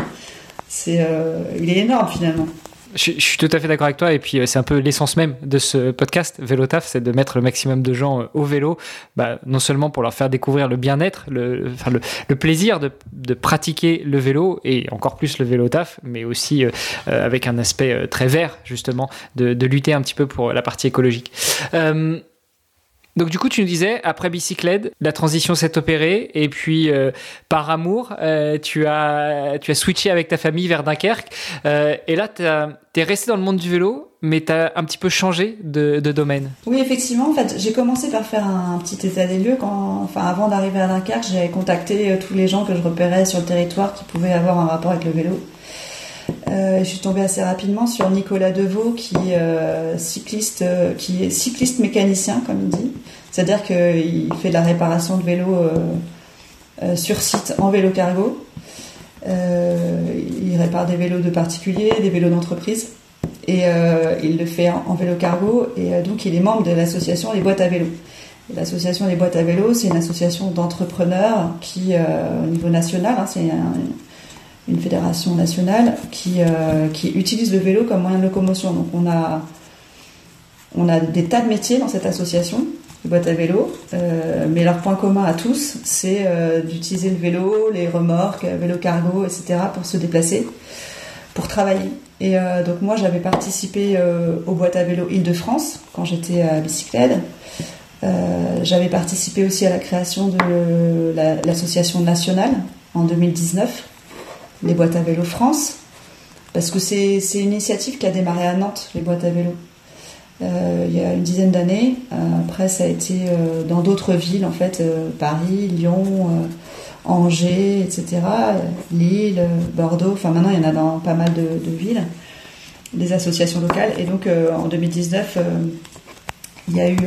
c'est, euh, il est énorme finalement. Je, suis tout à fait d'accord avec toi et puis euh, c'est un peu l'essence même de ce podcast Vélo Taf, c'est de mettre le maximum de gens euh, au vélo, bah, non seulement pour leur faire découvrir le bien-être, le, enfin, le, le, plaisir de, de, pratiquer le vélo et encore plus le vélo taf, mais aussi euh, avec un aspect très vert justement de, de, lutter un petit peu pour la partie écologique. Euh, donc du coup, tu nous disais, après bicyclette, la transition s'est opérée, et puis euh, par amour, euh, tu, as, tu as switché avec ta famille vers Dunkerque, euh, et là, tu es resté dans le monde du vélo, mais tu as un petit peu changé de, de, domaine. Oui, effectivement, en fait, j'ai commencé par faire un petit état des lieux. Quand, enfin, avant d'arriver à Dunkerque, j'avais contacté euh, tous les gens que je repérais sur le territoire qui pouvaient avoir un rapport avec le vélo. Euh, je suis tombée assez rapidement sur Nicolas Deveau, qui, euh, cycliste, euh, qui est cycliste mécanicien, comme il dit. C'est-à-dire qu'il fait de la réparation de vélos sur site en vélo cargo. il répare des vélos de particuliers, des vélos d'entreprise. Et il le fait en, vélo cargo. Et donc, il est membre de l'association Les Boîtes à vélo. L'association des boîtes à vélo, c'est une association d'entrepreneurs qui, au niveau national, hein, c'est un, une fédération nationale qui, euh, qui utilise le vélo comme moyen de locomotion. Donc on a, on a des tas de métiers dans cette association, les boîtes à vélo, euh, mais leur point commun à tous, c'est euh, d'utiliser le vélo, les remorques, vélo cargo, etc. pour se déplacer, pour travailler. Et donc moi j'avais participé aux boîtes à vélo Île-de-France quand j'étais à bicyclette. j'avais participé aussi à la création de l'association nationale en 2019 les boîtes à vélo France, parce que c'est une initiative qui a démarré à Nantes, les boîtes à vélo. Euh, il y a une dizaine d'années. Euh, après, ça a été euh, dans d'autres villes, en fait, Paris, Lyon, Angers, etc., Lille, Bordeaux. Enfin, maintenant, il y en a dans pas mal de, villes, des associations locales. Et donc, en 2019, il y a eu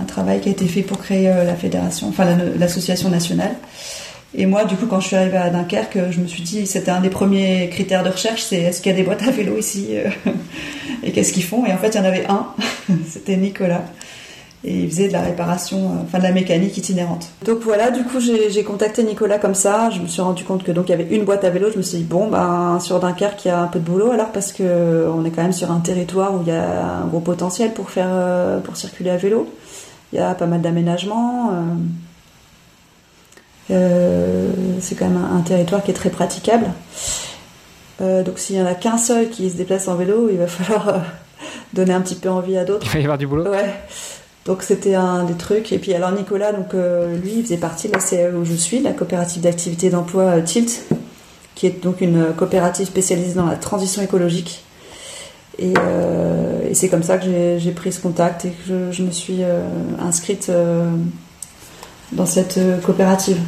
un travail qui a été fait pour créer la fédération, enfin l'association nationale. Et moi, du coup, quand je suis arrivée à Dunkerque, je me suis dit, c'était un des premiers critères de recherche, c'est est-ce qu'il y a des boîtes à vélo ici euh, Et qu'est-ce qu'ils font Et en fait, il y en avait un, c'était Nicolas. Et il faisait de la réparation, euh, enfin de la mécanique itinérante. Donc voilà, du coup, j'ai contacté Nicolas comme ça. Je me suis rendu compte que donc il y avait une boîte à vélo. Je me suis dit bon, ben sur Dunkerque, il y a un peu de boulot alors parce que on est quand même sur un territoire où il y a un gros potentiel pour faire, euh, pour circuler à vélo. Il y a pas mal d'aménagements. Euh, c'est quand même un, territoire qui est très praticable. Euh, donc s'il y en a qu'un seul qui se déplace en vélo, il va falloir euh, donner un petit peu envie à d'autres. Il va y avoir du boulot. Ouais. Donc c'était un des trucs. Et puis alors Nicolas, donc lui, il faisait partie de la CAE où je suis, la coopérative d'activité d'emploi Tilt, qui est donc une coopérative spécialisée dans la transition écologique. Et, et c'est comme ça que j'ai pris ce contact et que je, je me suis inscrite dans cette coopérative.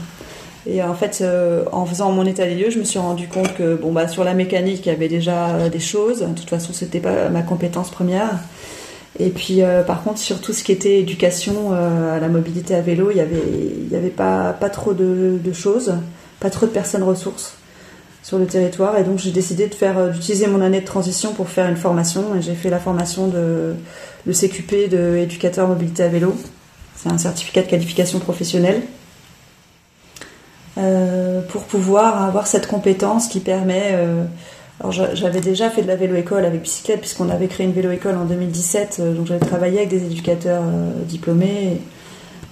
Et en fait, euh, en faisant mon état des lieux, je me suis rendu compte que bon bah sur la mécanique, il y avait déjà euh, des choses. De toute façon, c'était pas ma compétence première. Et puis, euh, par contre, sur tout ce qui était éducation à la mobilité à vélo, il y avait, y avait pas pas trop de, de, choses, pas trop de personnes ressources sur le territoire. Et donc, j'ai décidé de faire, d'utiliser mon année de transition pour faire une formation. Et j'ai fait la formation de le CQP de éducateur mobilité à vélo. C'est un certificat de qualification professionnelle euh, pour pouvoir avoir cette compétence qui permet euh, Alors j'avais déjà fait de la vélo-école avec bicyclette puisqu'on avait créé une vélo-école en 2017, donc j'avais travaillé avec des éducateurs diplômés.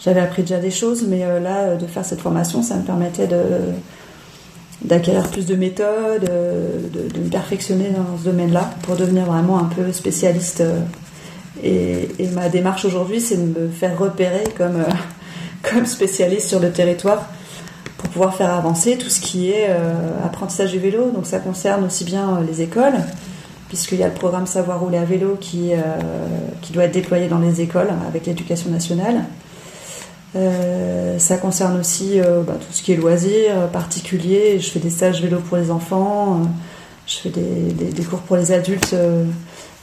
J'avais appris déjà des choses, mais là, de faire cette formation, ça me permettait d'acquérir plus de méthodes, de, de, me perfectionner dans ce domaine-là pour devenir vraiment un peu spécialiste. Et, ma démarche aujourd'hui, c'est de me faire repérer comme, comme spécialiste sur le territoire pour pouvoir faire avancer tout ce qui est euh, apprentissage du vélo. Donc ça concerne aussi bien euh, les écoles, puisqu'il y a le programme Savoir rouler à vélo qui, euh, qui doit être déployé dans les écoles avec l'éducation nationale. ça concerne aussi bah, tout ce qui est loisirs particuliers. Je fais des stages vélo pour les enfants, je fais des, des, des, cours pour les adultes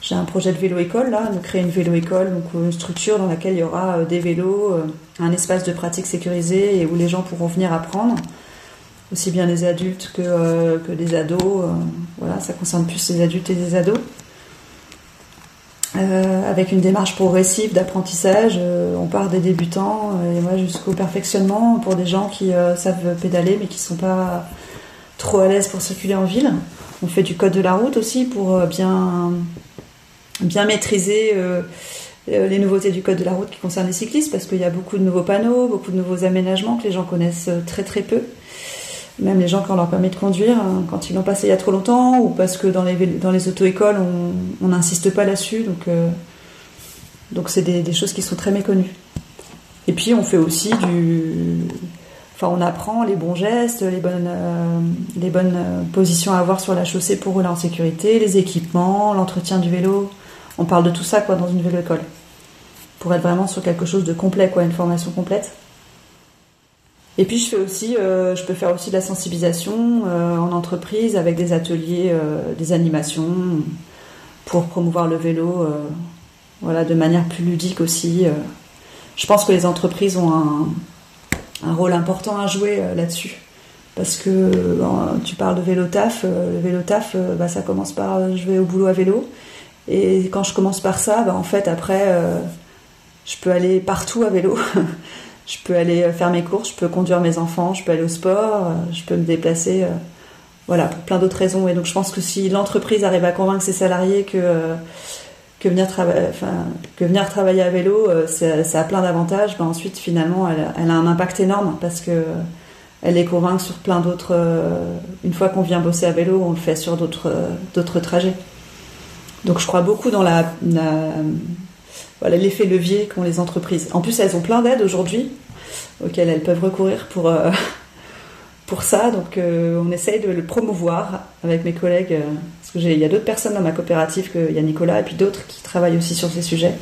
j'ai un projet de vélo-école, là, de créer une vélo-école, donc une structure dans laquelle il y aura euh, des vélos, euh, un espace de pratique sécurisé et où les gens pourront venir apprendre, aussi bien des adultes que, euh, que des ados. voilà, ça concerne plus les adultes et les ados. avec une démarche progressive d'apprentissage, on part des débutants et moi jusqu'au perfectionnement pour des gens qui savent pédaler mais qui ne sont pas trop à l'aise pour circuler en ville. On fait du code de la route aussi pour bien bien maîtriser euh, euh, les nouveautés du code de la route qui concernent les cyclistes, parce qu'il y a beaucoup de nouveaux panneaux, beaucoup de nouveaux aménagements que les gens connaissent euh, très très peu. Même les gens qui ont leur permis de conduire, hein, quand ils l'ont passé il y a trop longtemps, ou parce que dans les, dans les auto-écoles, on n'insiste pas là-dessus. Donc, donc c'est des, choses qui sont très méconnues. Et puis on fait aussi du. Enfin, on apprend les bons gestes, les bonnes, les bonnes positions à avoir sur la chaussée pour rouler en sécurité, les équipements, l'entretien du vélo on parle de tout ça quoi dans une vélo école pour être vraiment sur quelque chose de complet quoi, une formation complète. Et puis je fais aussi, euh, je peux faire aussi de la sensibilisation euh, en entreprise avec des ateliers, euh, des animations pour promouvoir le vélo, voilà, de manière plus ludique aussi. Je pense que les entreprises ont un, rôle important à jouer là-dessus. Parce que tu parles de vélo taf, le vélo taf, bah, ça commence par je vais au boulot à vélo. Et quand je commence par ça, bah, en fait, après, euh, je peux aller partout à vélo. je peux aller euh, faire mes courses, je peux conduire mes enfants, je peux aller au sport, euh, je peux me déplacer. voilà, pour plein d'autres raisons. Et donc, je pense que si l'entreprise arrive à convaincre ses salariés que, que, venir, que venir travailler à vélo, ça, a plein d'avantages, bah, ensuite, finalement, elle, elle, a un impact énorme parce que elle les convainc sur plein d'autres. une fois qu'on vient bosser à vélo, on le fait sur d'autres trajets. Donc je crois beaucoup dans l'effet levier qu'ont les entreprises. En plus, elles ont plein d'aides aujourd'hui auxquelles elles peuvent recourir pour euh, ça. Donc euh, on essaye de le promouvoir avec mes collègues. Euh, parce que il y a d'autres personnes dans ma coopérative, il y a Nicolas et puis d'autres qui travaillent aussi sur ces sujets.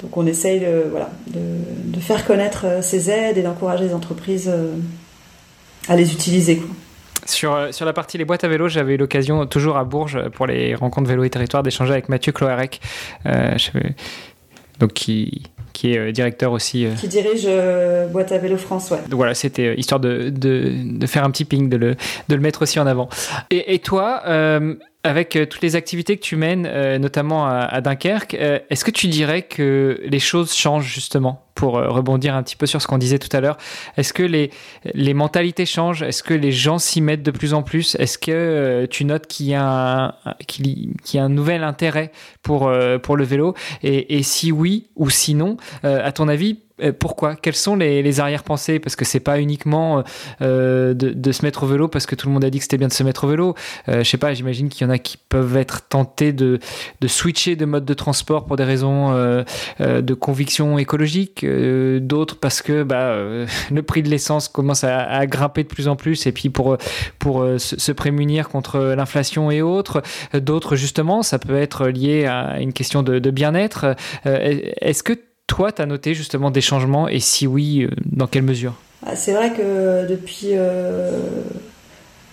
Donc on essaye de, faire connaître ces aides et d'encourager les entreprises à les utiliser. Sur, euh, sur la partie les boîtes à vélo, j'avais eu l'occasion, toujours à Bourges, pour les rencontres vélo et territoire, d'échanger avec Mathieu Cloarec, euh, donc qui, qui est euh, directeur aussi. Qui dirige Boîte à vélo France, ouais. Donc voilà, c'était histoire de, de, de, faire un petit ping, de le, de le mettre aussi en avant. Et, et toi, avec toutes les activités que tu mènes, notamment à, Dunkerque, est-ce que tu dirais que les choses changent justement pour euh, rebondir un petit peu sur ce qu'on disait tout à l'heure, est-ce que les, mentalités changent? Est-ce que les gens s'y mettent de plus en plus? Est-ce que euh, tu notes qu'il y, a un, nouvel intérêt pour, euh, le vélo? Et, et, si oui ou sinon, à ton avis, euh, pourquoi? Quelles sont les, les arrière-pensées? Parce que c'est pas uniquement euh, de, de, se mettre au vélo parce que tout le monde a dit que c'était bien de se mettre au vélo. Euh, je sais pas, j'imagine qu'il y en a qui peuvent être tentés de, de switcher de mode de transport pour des raisons euh, euh de conviction écologique, d'autres parce que bah, le prix de l'essence commence à, à, grimper de plus en plus et puis pour, pour se, se prémunir contre l'inflation et autres. D'autres justement, ça peut être lié à une question de, de bien-être. Est-ce que toi, tu as noté justement des changements et si oui, euh, dans quelle mesure? Ah, C'est vrai que depuis. Euh,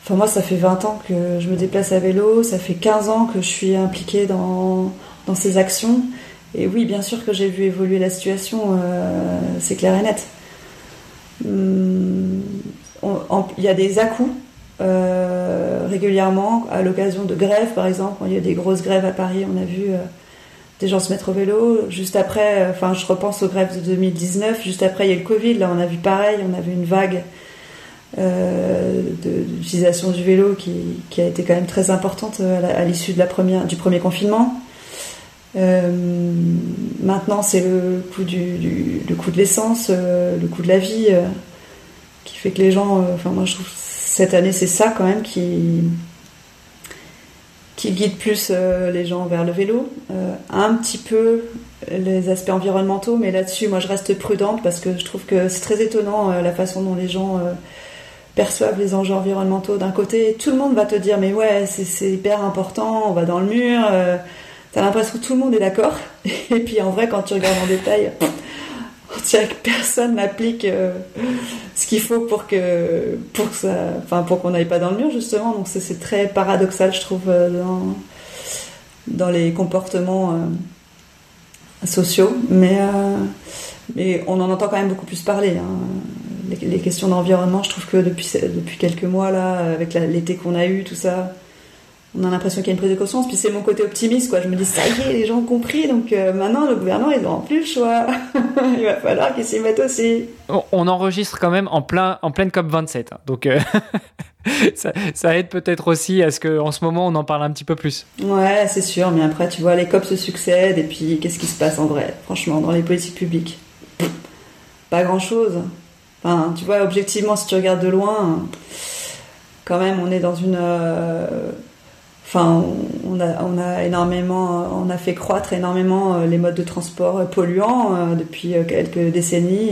enfin, moi, ça fait 20 ans que je me déplace à vélo, ça fait 15 ans que je suis impliquée dans, ces actions. Et oui, bien sûr que j'ai vu évoluer la situation, euh, c'est clair et net. Hum, il y a des à-coups régulièrement, à l'occasion de grèves par exemple. Quand il y a des grosses grèves à Paris, on a vu des gens se mettre au vélo. Juste après, enfin, je repense aux grèves de 2019. Juste après, il y a le Covid. Là, on a vu pareil. On a vu une vague d'utilisation du vélo qui, a été quand même très importante à l'issue du premier confinement. maintenant, c'est le coût de l'essence, le coût de la vie, qui fait que les gens, enfin moi je trouve cette année c'est ça quand même qui qui guide plus euh, les gens vers le vélo. Euh, un petit peu les aspects environnementaux, mais là-dessus, moi, je reste prudente parce que je trouve que c'est très étonnant euh, la façon dont les gens perçoivent les enjeux environnementaux. D'un côté, tout le monde va te dire, mais ouais, c'est hyper important, on va dans le mur. T'as l'impression que tout le monde est d'accord. Et puis en vrai, quand tu regardes en détail, dirait que personne n'applique euh, ce qu'il faut pour que pour ça, enfin pour qu'on n'aille pas dans le mur justement. Donc c'est très paradoxal, je trouve, euh, dans, dans les comportements euh, sociaux. Mais mais on en entend quand même beaucoup plus parler. Hein. Les, les, questions d'environnement, je trouve que depuis depuis quelques mois là, avec l'été qu'on a eu, tout ça, on a l'impression qu'il y a une prise de conscience. Puis c'est mon côté optimiste, quoi. Je me dis, ça y est, les gens ont compris. Donc euh, maintenant, le gouvernement, ils n'ont plus le choix. Il va falloir qu'ils s'y mettent aussi. On, enregistre quand même en, plein, en pleine COP27. Hein. Donc euh, ça, aide peut-être aussi à ce qu'en ce moment, on en parle un petit peu plus. Ouais, c'est sûr. Mais après, tu vois, les COP se succèdent. Et puis, qu'est-ce qui se passe en vrai, franchement, dans les politiques publiques? Pas grand-chose. Enfin, tu vois, objectivement, si tu regardes de loin, quand même, on est dans une... Euh, On a, fait croître énormément euh, les modes de transport polluants euh, depuis euh, quelques décennies.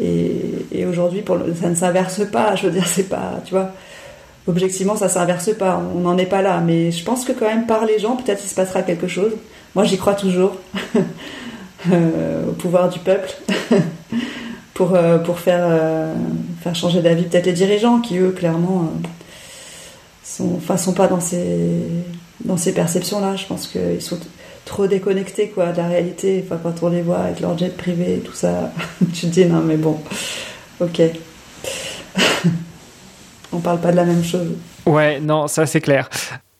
Et, aujourd'hui, ça ne s'inverse pas. Je veux dire, c'est pas, tu objectivement, ça s'inverse pas. On n'en est pas là. Mais je pense que quand même, par les gens, peut-être il se passera quelque chose. Moi, j'y crois toujours au pouvoir du peuple pour faire changer d'avis. Peut-être les dirigeants qui eux, clairement sont, enfin, sont pas dans ces, dans ces perceptions-là. Je pense qu'ils sont trop déconnectés quoi, de la réalité. Enfin, quand on les voit avec leur jet privé et tout ça, tu te dis non, mais bon, ok. on parle pas de la même chose. Ouais, non, ça c'est clair.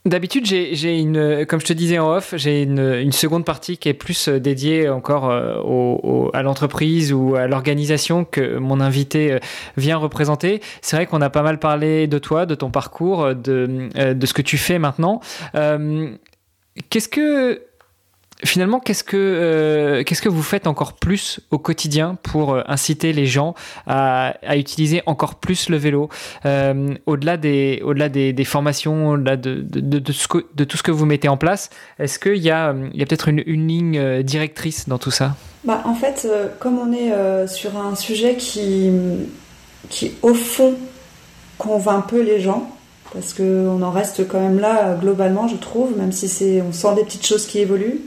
D'habitude, j'ai une, comme je te disais en off, j'ai une, une, seconde partie qui est plus euh, dédiée encore euh, au, à l'entreprise ou à l'organisation que mon invité euh, vient représenter. C'est vrai qu'on a pas mal parlé de toi, de ton parcours, de, de ce que tu fais maintenant. Qu'est-ce que finalement, qu'est-ce que, euh, qu'est-ce que vous faites encore plus au quotidien pour euh, inciter les gens à, utiliser encore plus le vélo euh, Au-delà, des, au-delà des, formations, au-delà de, de, tout ce que vous mettez en place, est-ce qu'il y a, a peut-être une, ligne directrice dans tout ça? Bah, En fait, comme on est sur un sujet qui, qui, au fond, convainc un peu les gens, parce qu'on en reste quand même là globalement, je trouve, même si on sent des petites choses qui évoluent.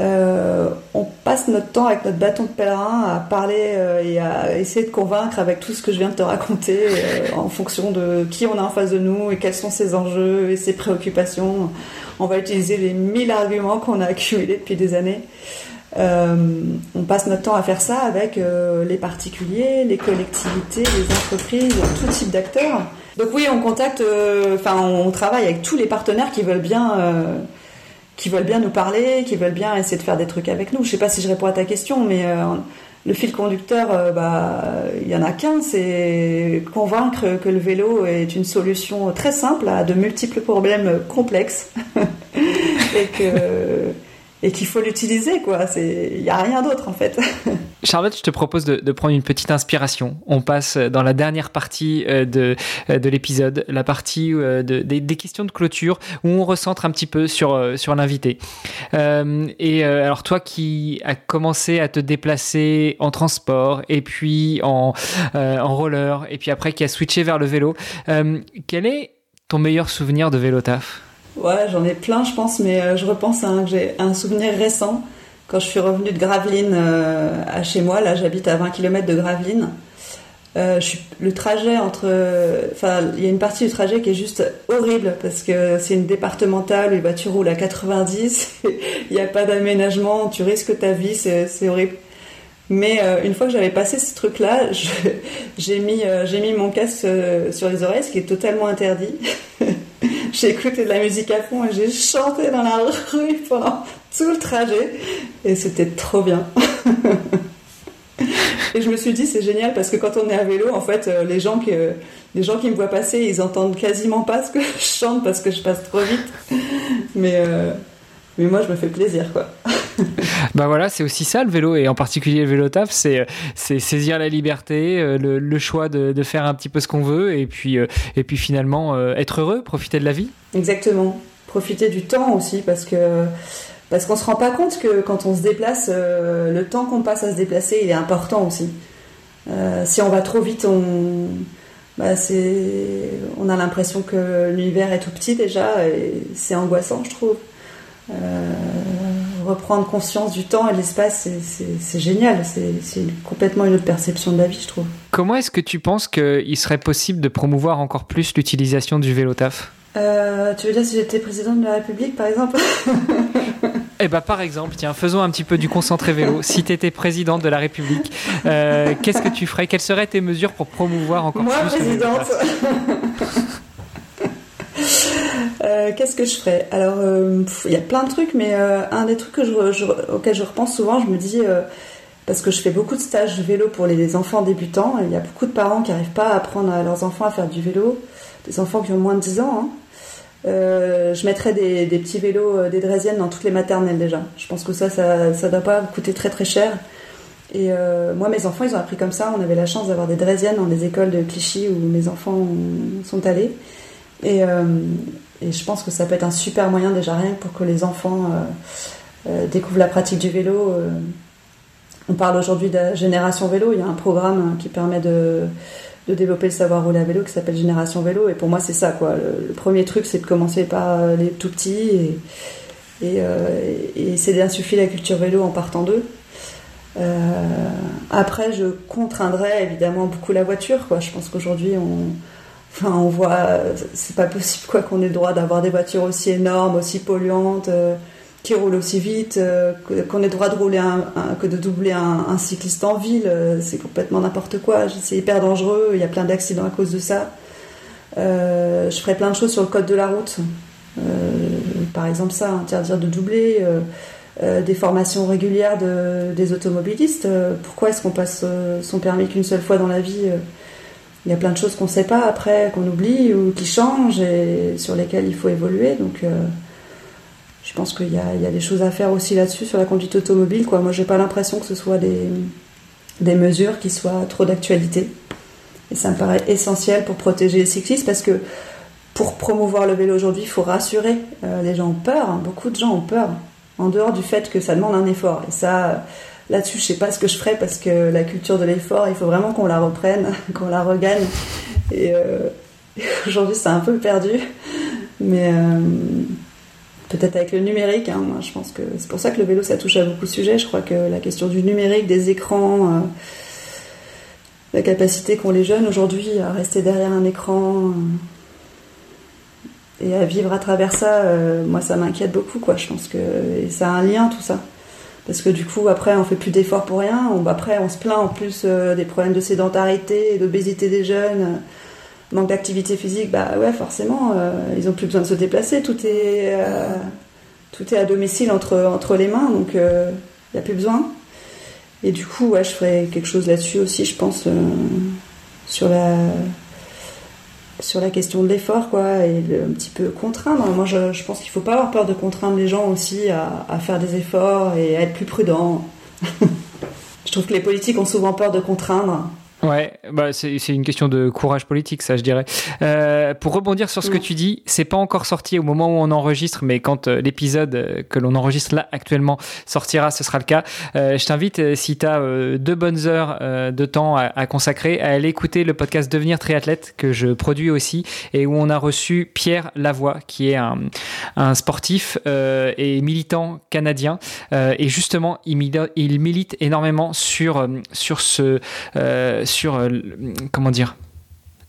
Euh, on passe notre temps avec notre bâton de pèlerin à parler euh, et à essayer de convaincre avec tout ce que je viens de te raconter euh, en fonction de qui on a en face de nous et quels sont ses enjeux et ses préoccupations. On va utiliser les mille arguments qu'on a accumulés depuis des années. on passe notre temps à faire ça avec les particuliers, les collectivités, les entreprises, tout type d'acteurs. Donc oui, on contacte, enfin on travaille avec tous les partenaires qui veulent bien qui veulent bien nous parler, qui veulent bien essayer de faire des trucs avec nous. Je sais pas si je réponds à ta question, mais euh, le fil conducteur, euh, bah, il y en a qu'un, c'est convaincre que le vélo est une solution très simple à de multiples problèmes complexes et que et qu'il faut l'utiliser, quoi. Il n'y a rien d'autre, en fait. Charlotte, je te propose de, prendre une petite inspiration. On passe dans la dernière partie euh, de, euh, de l'épisode, la partie euh, de, des, questions de clôture, où on recentre un petit peu sur, sur l'invité. et alors, toi qui as commencé à te déplacer en transport, et puis en, en roller, et puis après qui a switché vers le vélo, quel est ton meilleur souvenir de vélo taf? Ouais, j'en ai plein, je pense, mais euh, je repense à un, souvenir récent. Quand je suis revenue de Gravelines euh, à chez moi, là j'habite à 20 km de Gravelines. Euh, le trajet entre. Enfin, il y a une partie du trajet qui est juste horrible parce que c'est une départementale et bah, tu roules à 90, il n'y a pas d'aménagement, tu risques ta vie, c'est, horrible. Mais une fois que j'avais passé ce truc-là, j'ai mis mon casque sur les oreilles, ce qui est totalement interdit. j'ai écouté de la musique à fond et j'ai chanté dans la rue pendant tout le trajet. Et c'était trop bien. Et je me suis dit, c'est génial parce que quand on est à vélo, en fait, euh, les gens qui, les gens qui me voient passer, ils entendent quasiment pas ce que je chante parce que je passe trop vite. Mais, euh, mais moi, je me fais plaisir, quoi. bah voilà, c'est aussi ça le vélo, et en particulier le vélo taf, c'est, saisir la liberté, euh, le, choix de, faire un petit peu ce qu'on veut, et puis, et puis finalement être heureux, profiter de la vie. Exactement. Profiter du temps aussi, parce que parce qu'on se rend pas compte que quand on se déplace, euh, le temps qu'on passe à se déplacer, il est important aussi. Euh, si on va trop vite, on, bah, on a l'impression que l'univers est tout petit déjà, et c'est angoissant, je trouve. Euh, reprendre conscience du temps et de l'espace, c'est génial. C'est complètement une autre perception de la vie, je trouve. Comment est-ce que tu penses qu'il serait possible de promouvoir encore plus l'utilisation du vélo taf? Euh, tu veux dire si j'étais présidente de la République, par exemple? Eh bah, par exemple, tiens, faisons un petit peu du concentré vélo. Si tu étais présidente de la République, euh, qu'est-ce que tu ferais? Quelles seraient tes mesures pour promouvoir encore Moi, plus présidente euh, Qu'est-ce que je ferais Alors, il y a plein de trucs, mais un des trucs que je, auxquels je repense souvent, je me dis parce que je fais beaucoup de stages de vélo pour les enfants débutants. Il y a beaucoup de parents qui n'arrivent pas à apprendre à leurs enfants à faire du vélo, des enfants qui ont moins de 10 ans. Hein. Euh, je mettrais des, petits vélos euh, des Drésiennes dans toutes les maternelles déjà. Je pense que ça, ça ne doit pas coûter très très cher. Et euh, moi, mes enfants, ils ont appris comme ça. On avait la chance d'avoir des Drésiennes dans les écoles de Clichy où mes enfants sont allés. Et, je pense que ça peut être un super moyen déjà rien pour que les enfants découvrent la pratique du vélo. on parle aujourd'hui de génération vélo. Il y a un programme qui permet de de développer le savoir rouler à vélo qui s'appelle Génération Vélo. Et pour moi, c'est ça, quoi. Le, premier truc, c'est de commencer par euh, les tout petits et, et, euh, essayer d'insuffler la culture vélo en partant d'eux. Euh, après, je contraindrais évidemment beaucoup la voiture, quoi. Je pense qu'aujourd'hui, on, enfin, on voit, c'est pas possible, quoi, qu'on ait le droit d'avoir des voitures aussi énormes, aussi polluantes qui roule aussi vite, euh, qu'on ait le droit de rouler un, que de doubler un, cycliste en ville, euh, c'est complètement n'importe quoi. C'est hyper dangereux, il y a plein d'accidents à cause de ça. Euh, je ferai plein de choses sur le code de la route. par exemple ça, interdire de doubler, des formations régulières de, des automobilistes. pourquoi est-ce qu'on passe son permis qu'une seule fois dans la vie Il y a plein de choses qu'on ne sait pas après, qu'on oublie ou qui changent et sur lesquelles il faut évoluer. Donc je pense qu'il y, a, des choses à faire aussi là-dessus sur la conduite automobile. Quoi. Moi, j'ai pas l'impression que ce soit des, des mesures qui soient trop d'actualité. Et ça me paraît essentiel pour protéger les cyclistes parce que pour promouvoir le vélo aujourd'hui, il faut rassurer. Euh, les gens ont peur, hein. beaucoup de gens ont peur, en dehors du fait que ça demande un effort. Et ça, là-dessus, je sais pas ce que je ferais parce que la culture de l'effort, il faut vraiment qu'on la reprenne, qu'on la regagne. Et euh, aujourd'hui, c'est un peu perdu. Mais. Euh, peut-être avec le numérique. Hein, moi, je pense que c'est pour ça que le vélo, ça touche à beaucoup de sujets. Je crois que la question du numérique, des écrans, euh, la capacité qu'ont les jeunes aujourd'hui à rester derrière un écran et à vivre à travers ça, moi, ça m'inquiète beaucoup. Quoi. Je pense que ça a un lien, tout ça. Parce que du coup, après, on fait plus d'efforts pour rien. Après, on se plaint en plus des problèmes de sédentarité d'obésité des jeunes manque d'activité physique, bah ouais, forcément, euh, ils ont plus besoin de se déplacer. Tout est, euh, tout est à domicile entre, entre les mains, donc il euh, n'y a plus besoin. Et du coup, ouais, je ferai quelque chose là-dessus aussi, je pense, sur la sur la question de l'effort, quoi, et un petit peu contraindre. Moi, je, je pense qu'il faut pas avoir peur de contraindre les gens aussi à, à faire des efforts et à être plus prudents. je trouve que les politiques ont souvent peur de contraindre. Ouais, bah c'est une question de courage politique, ça, je dirais. Euh, pour rebondir sur ce que tu dis, c'est pas encore sorti au moment où on enregistre, mais quand euh, l'épisode euh, que l'on enregistre là actuellement sortira, ce sera le cas. Euh, je t'invite, euh, si tu as deux bonnes heures de temps à, à, consacrer, à aller écouter le podcast Devenir triathlète que je produis aussi et où on a reçu Pierre Lavoie, qui est un, un sportif et militant canadien. et justement, il milite, il milite énormément sur sur ce sur, euh, comment dire,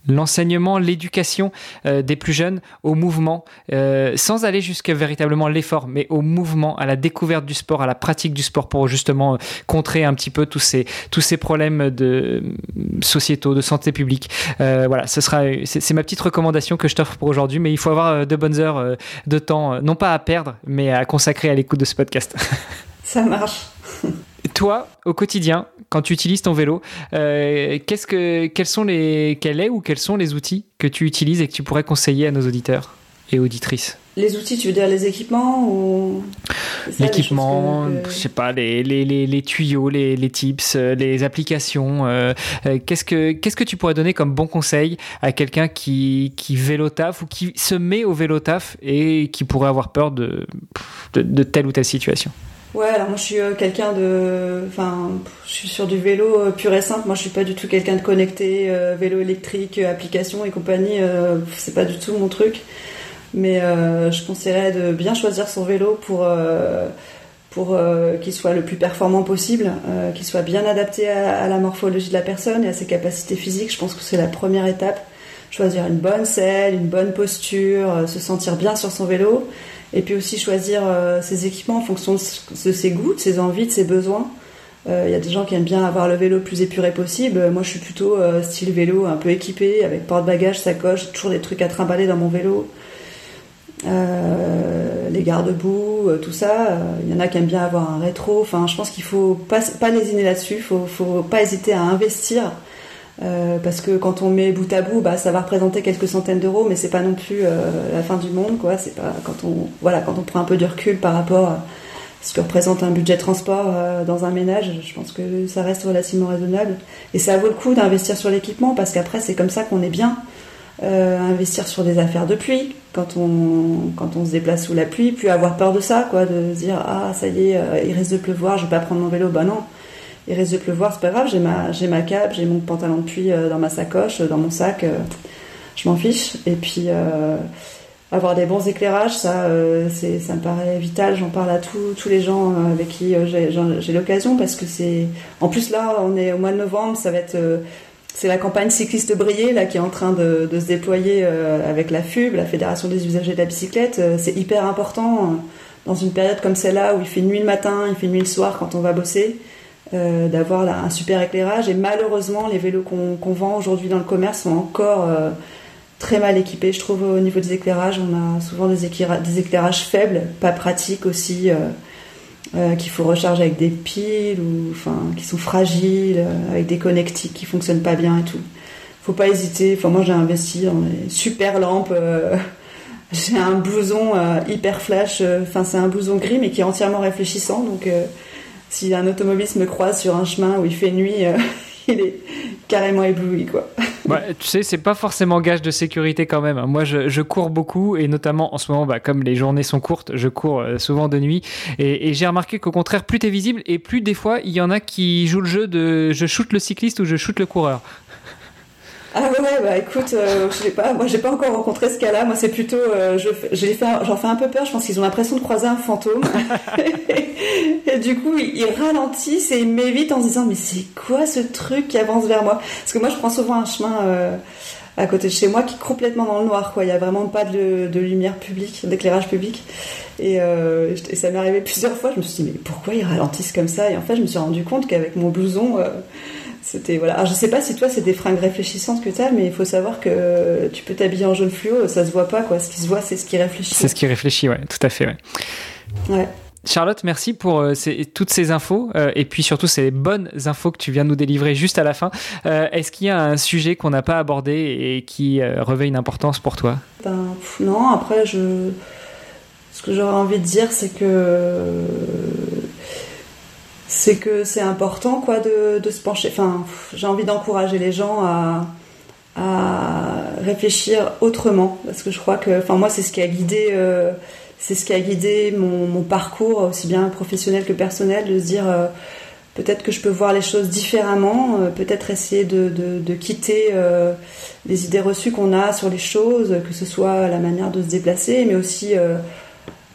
l'enseignement, l'éducation euh, des plus jeunes au mouvement, euh, sans aller jusqu'à véritablement l'effort, mais au mouvement, à la découverte du sport, à la pratique du sport pour justement contrer un petit peu tous ces, tous ces problèmes de sociétaux, de santé publique. voilà, ce sera, c'est ma petite recommandation que je t'offre pour aujourd'hui, mais il faut avoir de bonnes heures de temps, non pas à perdre, mais à consacrer à l'écoute de ce podcast. Ça marche. toi, au quotidien, quand tu utilises ton vélo, qu'est-ce que, quels sont les, quel est ou quels sont les outils que tu utilises et que tu pourrais conseiller à nos auditeurs et auditrices? Les outils, tu veux dire les équipements ou L'équipement, je sais pas, les, les, les, tuyaux, les, les, tips, euh, les applications. Euh, euh, qu'est-ce que qu'est-ce que tu pourrais donner comme bon conseil à quelqu'un qui qui vélo taf ou qui se met au vélo taf et qui pourrait avoir peur de de, de telle ou telle situation? Ouais, alors moi je suis quelqu'un de, enfin, je suis sur du vélo pur et simple. Moi je suis pas du tout quelqu'un de connecté, vélo électrique, application et compagnie. c'est pas du tout mon truc. Mais euh, je conseillerais de bien choisir son vélo pour, euh, pour euh, qu'il soit le plus performant possible, qu'il soit bien adapté à, la morphologie de la personne et à ses capacités physiques. Je pense que c'est la première étape. Choisir une bonne selle, une bonne posture, se sentir bien sur son vélo. Et puis aussi choisir ses équipements en fonction de ses goûts, de ses envies, de ses besoins. Il y a des gens qui aiment bien avoir le vélo le plus épuré possible. Moi, je suis plutôt style vélo un peu équipé, avec porte-bagages, sacoche, toujours des trucs à trimballer dans mon vélo. Euh, les garde-boue, euh, tout ça. Il euh, y en a qui aiment bien avoir un rétro. Enfin, je pense qu'il faut pas, pas là-dessus. Il faut, faut pas hésiter à investir. Parce que quand on met bout à bout, bah, ça va représenter quelques centaines d'euros, mais c'est pas non plus la fin du monde, quoi. C'est pas quand on, voilà, quand on prend un peu de recul par rapport à ce que représente un budget transport dans un ménage, je pense que ça reste relativement raisonnable. Et ça vaut le coup d'investir sur l'équipement parce qu'après c'est comme ça qu'on est bien. investir sur des affaires de pluie, quand on, quand on se déplace sous la pluie, plus avoir peur de ça, quoi, de se dire ah ça y est, euh, il risque de pleuvoir, je vais pas prendre mon vélo, bah non, il risque de pleuvoir, c'est pas grave, j'ai ma, j'ai ma cape, j'ai mon pantalon de pluie euh, dans ma sacoche, dans mon sac, euh, je m'en fiche. Et puis avoir des bons éclairages, ça, ça me paraît vital. J'en parle à tous, tous les gens avec qui j'ai, l'occasion parce que c'est, en plus là, on est au mois de novembre, ça va être c'est la campagne cycliste brillée là qui est en train de, se déployer euh, avec la FUB, la Fédération des usagers de la bicyclette. Euh, c'est hyper important euh, dans une période comme celle-là où il fait nuit le matin, il fait nuit le soir quand on va bosser, d'avoir un super éclairage. Et malheureusement, les vélos qu'on vend aujourd'hui dans le commerce sont encore très mal équipés. Je trouve au niveau des éclairages, on a souvent des, éclairages faibles, pas pratiques aussi. Euh, qu'il faut recharger avec des piles ou enfin qui sont fragiles, euh, avec des connectiques qui fonctionnent pas bien et tout. Faut pas hésiter. Enfin moi j'ai investi dans des super lampes. Euh, j'ai un blouson hyper flash. Enfin c'est un blouson gris mais qui est entièrement réfléchissant. Donc si un automobiliste me croise sur un chemin où il fait nuit, il est carrément ébloui quoi. tu sais, c'est pas forcément gage de sécurité quand même. Moi, je, cours beaucoup et notamment en ce moment, bah, comme les journées sont courtes, je cours euh, souvent de nuit et, j'ai remarqué qu'au contraire, plus t'es visible et plus des fois, il y en a qui jouent le jeu de je shoot le cycliste ou je shoot le coureur. Ah ouais, bah écoute, euh, je sais pas, moi j'ai pas encore rencontré ce cas-là, moi c'est plutôt, euh, je, j'en fais un peu peur, je pense qu'ils ont l'impression de croiser un fantôme. et, du coup, ils, ralentissent et ils m'évitent en se disant, mais c'est quoi ce truc qui avance vers moi? Parce que moi je prends souvent un chemin euh, à côté de chez moi qui est complètement dans le noir, quoi. Il y a vraiment pas de, lumière publique, d'éclairage public. Et, et ça m'est arrivé plusieurs fois, je me suis dit, mais pourquoi ils ralentissent comme ça? Et en fait, je me suis rendu compte qu'avec mon blouson c'était voilà. Alors, je sais pas si toi c'est des fringues réfléchissantes que tu as, mais il faut savoir que tu peux t'habiller en jaune fluo, ça se voit pas quoi. Ce qui se voit, c'est ce qui réfléchit. C'est ce qui réfléchit, ouais, tout à fait, ouais. ouais. Charlotte, merci pour euh, toutes ces infos euh, et puis surtout ces bonnes infos que tu viens de nous délivrer juste à la fin. Euh, est-ce qu'il y a un sujet qu'on n'a pas abordé et qui revêt une importance pour toi? Ben, Non, après, je... ce que j'aurais envie de dire, c'est que c'est que c'est important quoi de, se pencher. Enfin, j'ai envie d'encourager les gens à, réfléchir autrement parce que je crois que, enfin moi c'est ce qui a guidé, euh, c'est ce qui a guidé mon, parcours aussi bien professionnel que personnel de se dire euh, peut-être que je peux voir les choses différemment, euh, peut-être essayer de, de quitter les idées reçues qu'on a sur les choses, que ce soit la manière de se déplacer, mais aussi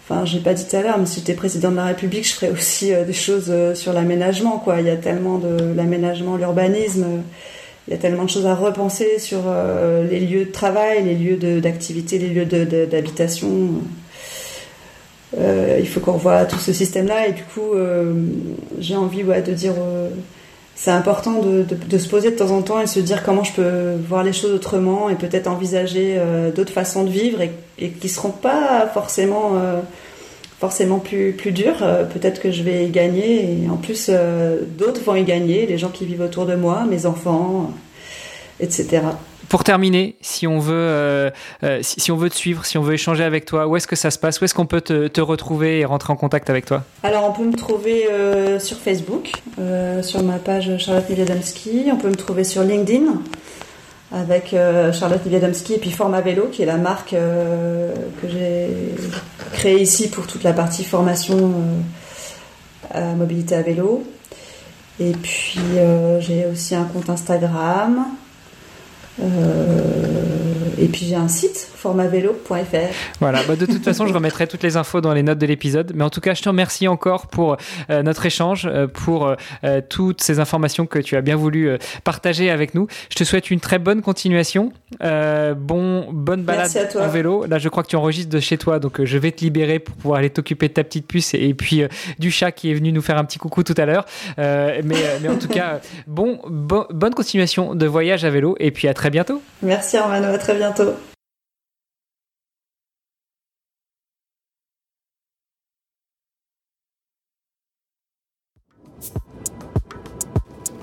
Enfin, j'ai pas dit tout à l'heure, mais si j'étais président de la République, je ferais aussi euh, des choses euh, sur l'aménagement, quoi. Il y a tellement de l'aménagement, l'urbanisme, il y a tellement de choses à repenser sur euh, les lieux de travail, les lieux d'activité, les lieux d'habitation. il faut qu'on revoie tout ce système-là, et du coup, j'ai envie, de dire c'est important de, de, se poser de temps en temps et se dire comment je peux voir les choses autrement et peut-être envisager d'autres façons de vivre et, qui seront pas forcément forcément plus, plus dur. Peut-être que je vais y gagner et en plus d'autres vont y gagner, les gens qui vivent autour de moi, mes enfants, etc. Pour terminer, si on veut, euh, euh, si, on veut te suivre, si on veut échanger avec toi, où est-ce que ça se passe? Où est-ce qu'on peut te, retrouver et rentrer en contact avec toi? Alors, on peut me trouver euh, sur Facebook, sur ma page Charlotte Niewiadomski. On peut me trouver sur LinkedIn avec Charlotte Niewiadomski et puis Forma Vélo, qui est la marque que j'ai créée ici pour toute la partie formation à mobilité à vélo. Et puis, j'ai aussi un compte Instagram. Euh, et puis j'ai un site, formavélo.fr. Voilà, bah, de toute façon, je remettrai toutes les infos dans les notes de l'épisode. Mais en tout cas, je te remercie encore pour euh, notre échange, euh, pour toutes ces informations que tu as bien voulu partager avec nous. Je te souhaite une très bonne continuation. bon, bonne balade en vélo. Là, je crois que tu enregistres de chez toi, donc je vais te libérer pour pouvoir aller t'occuper de ta petite puce et, puis du chat qui est venu nous faire un petit coucou tout à l'heure. mais, mais en tout cas, bon, bonne continuation de voyage à vélo et puis à très bientôt. Merci Armano, à très bientôt.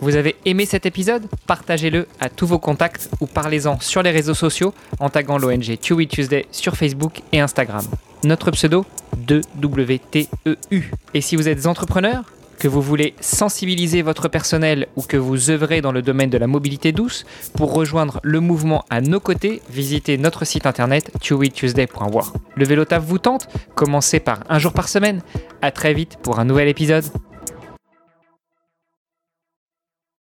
Vous avez aimé cet épisode? Partagez-le à tous vos contacts ou parlez-en sur les réseaux sociaux en taguant l'ONG Chewy Tuesday sur Facebook et Instagram. Notre pseudo 2WTEU. Et si vous êtes entrepreneur que vous voulez sensibiliser votre personnel ou que vous œuvrez dans le domaine de la mobilité douce, pour rejoindre le mouvement à nos côtés, visitez notre site internet tuesday.war. Le vélo taf vous tente? Commencez par un jour par semaine. À très vite pour un nouvel épisode.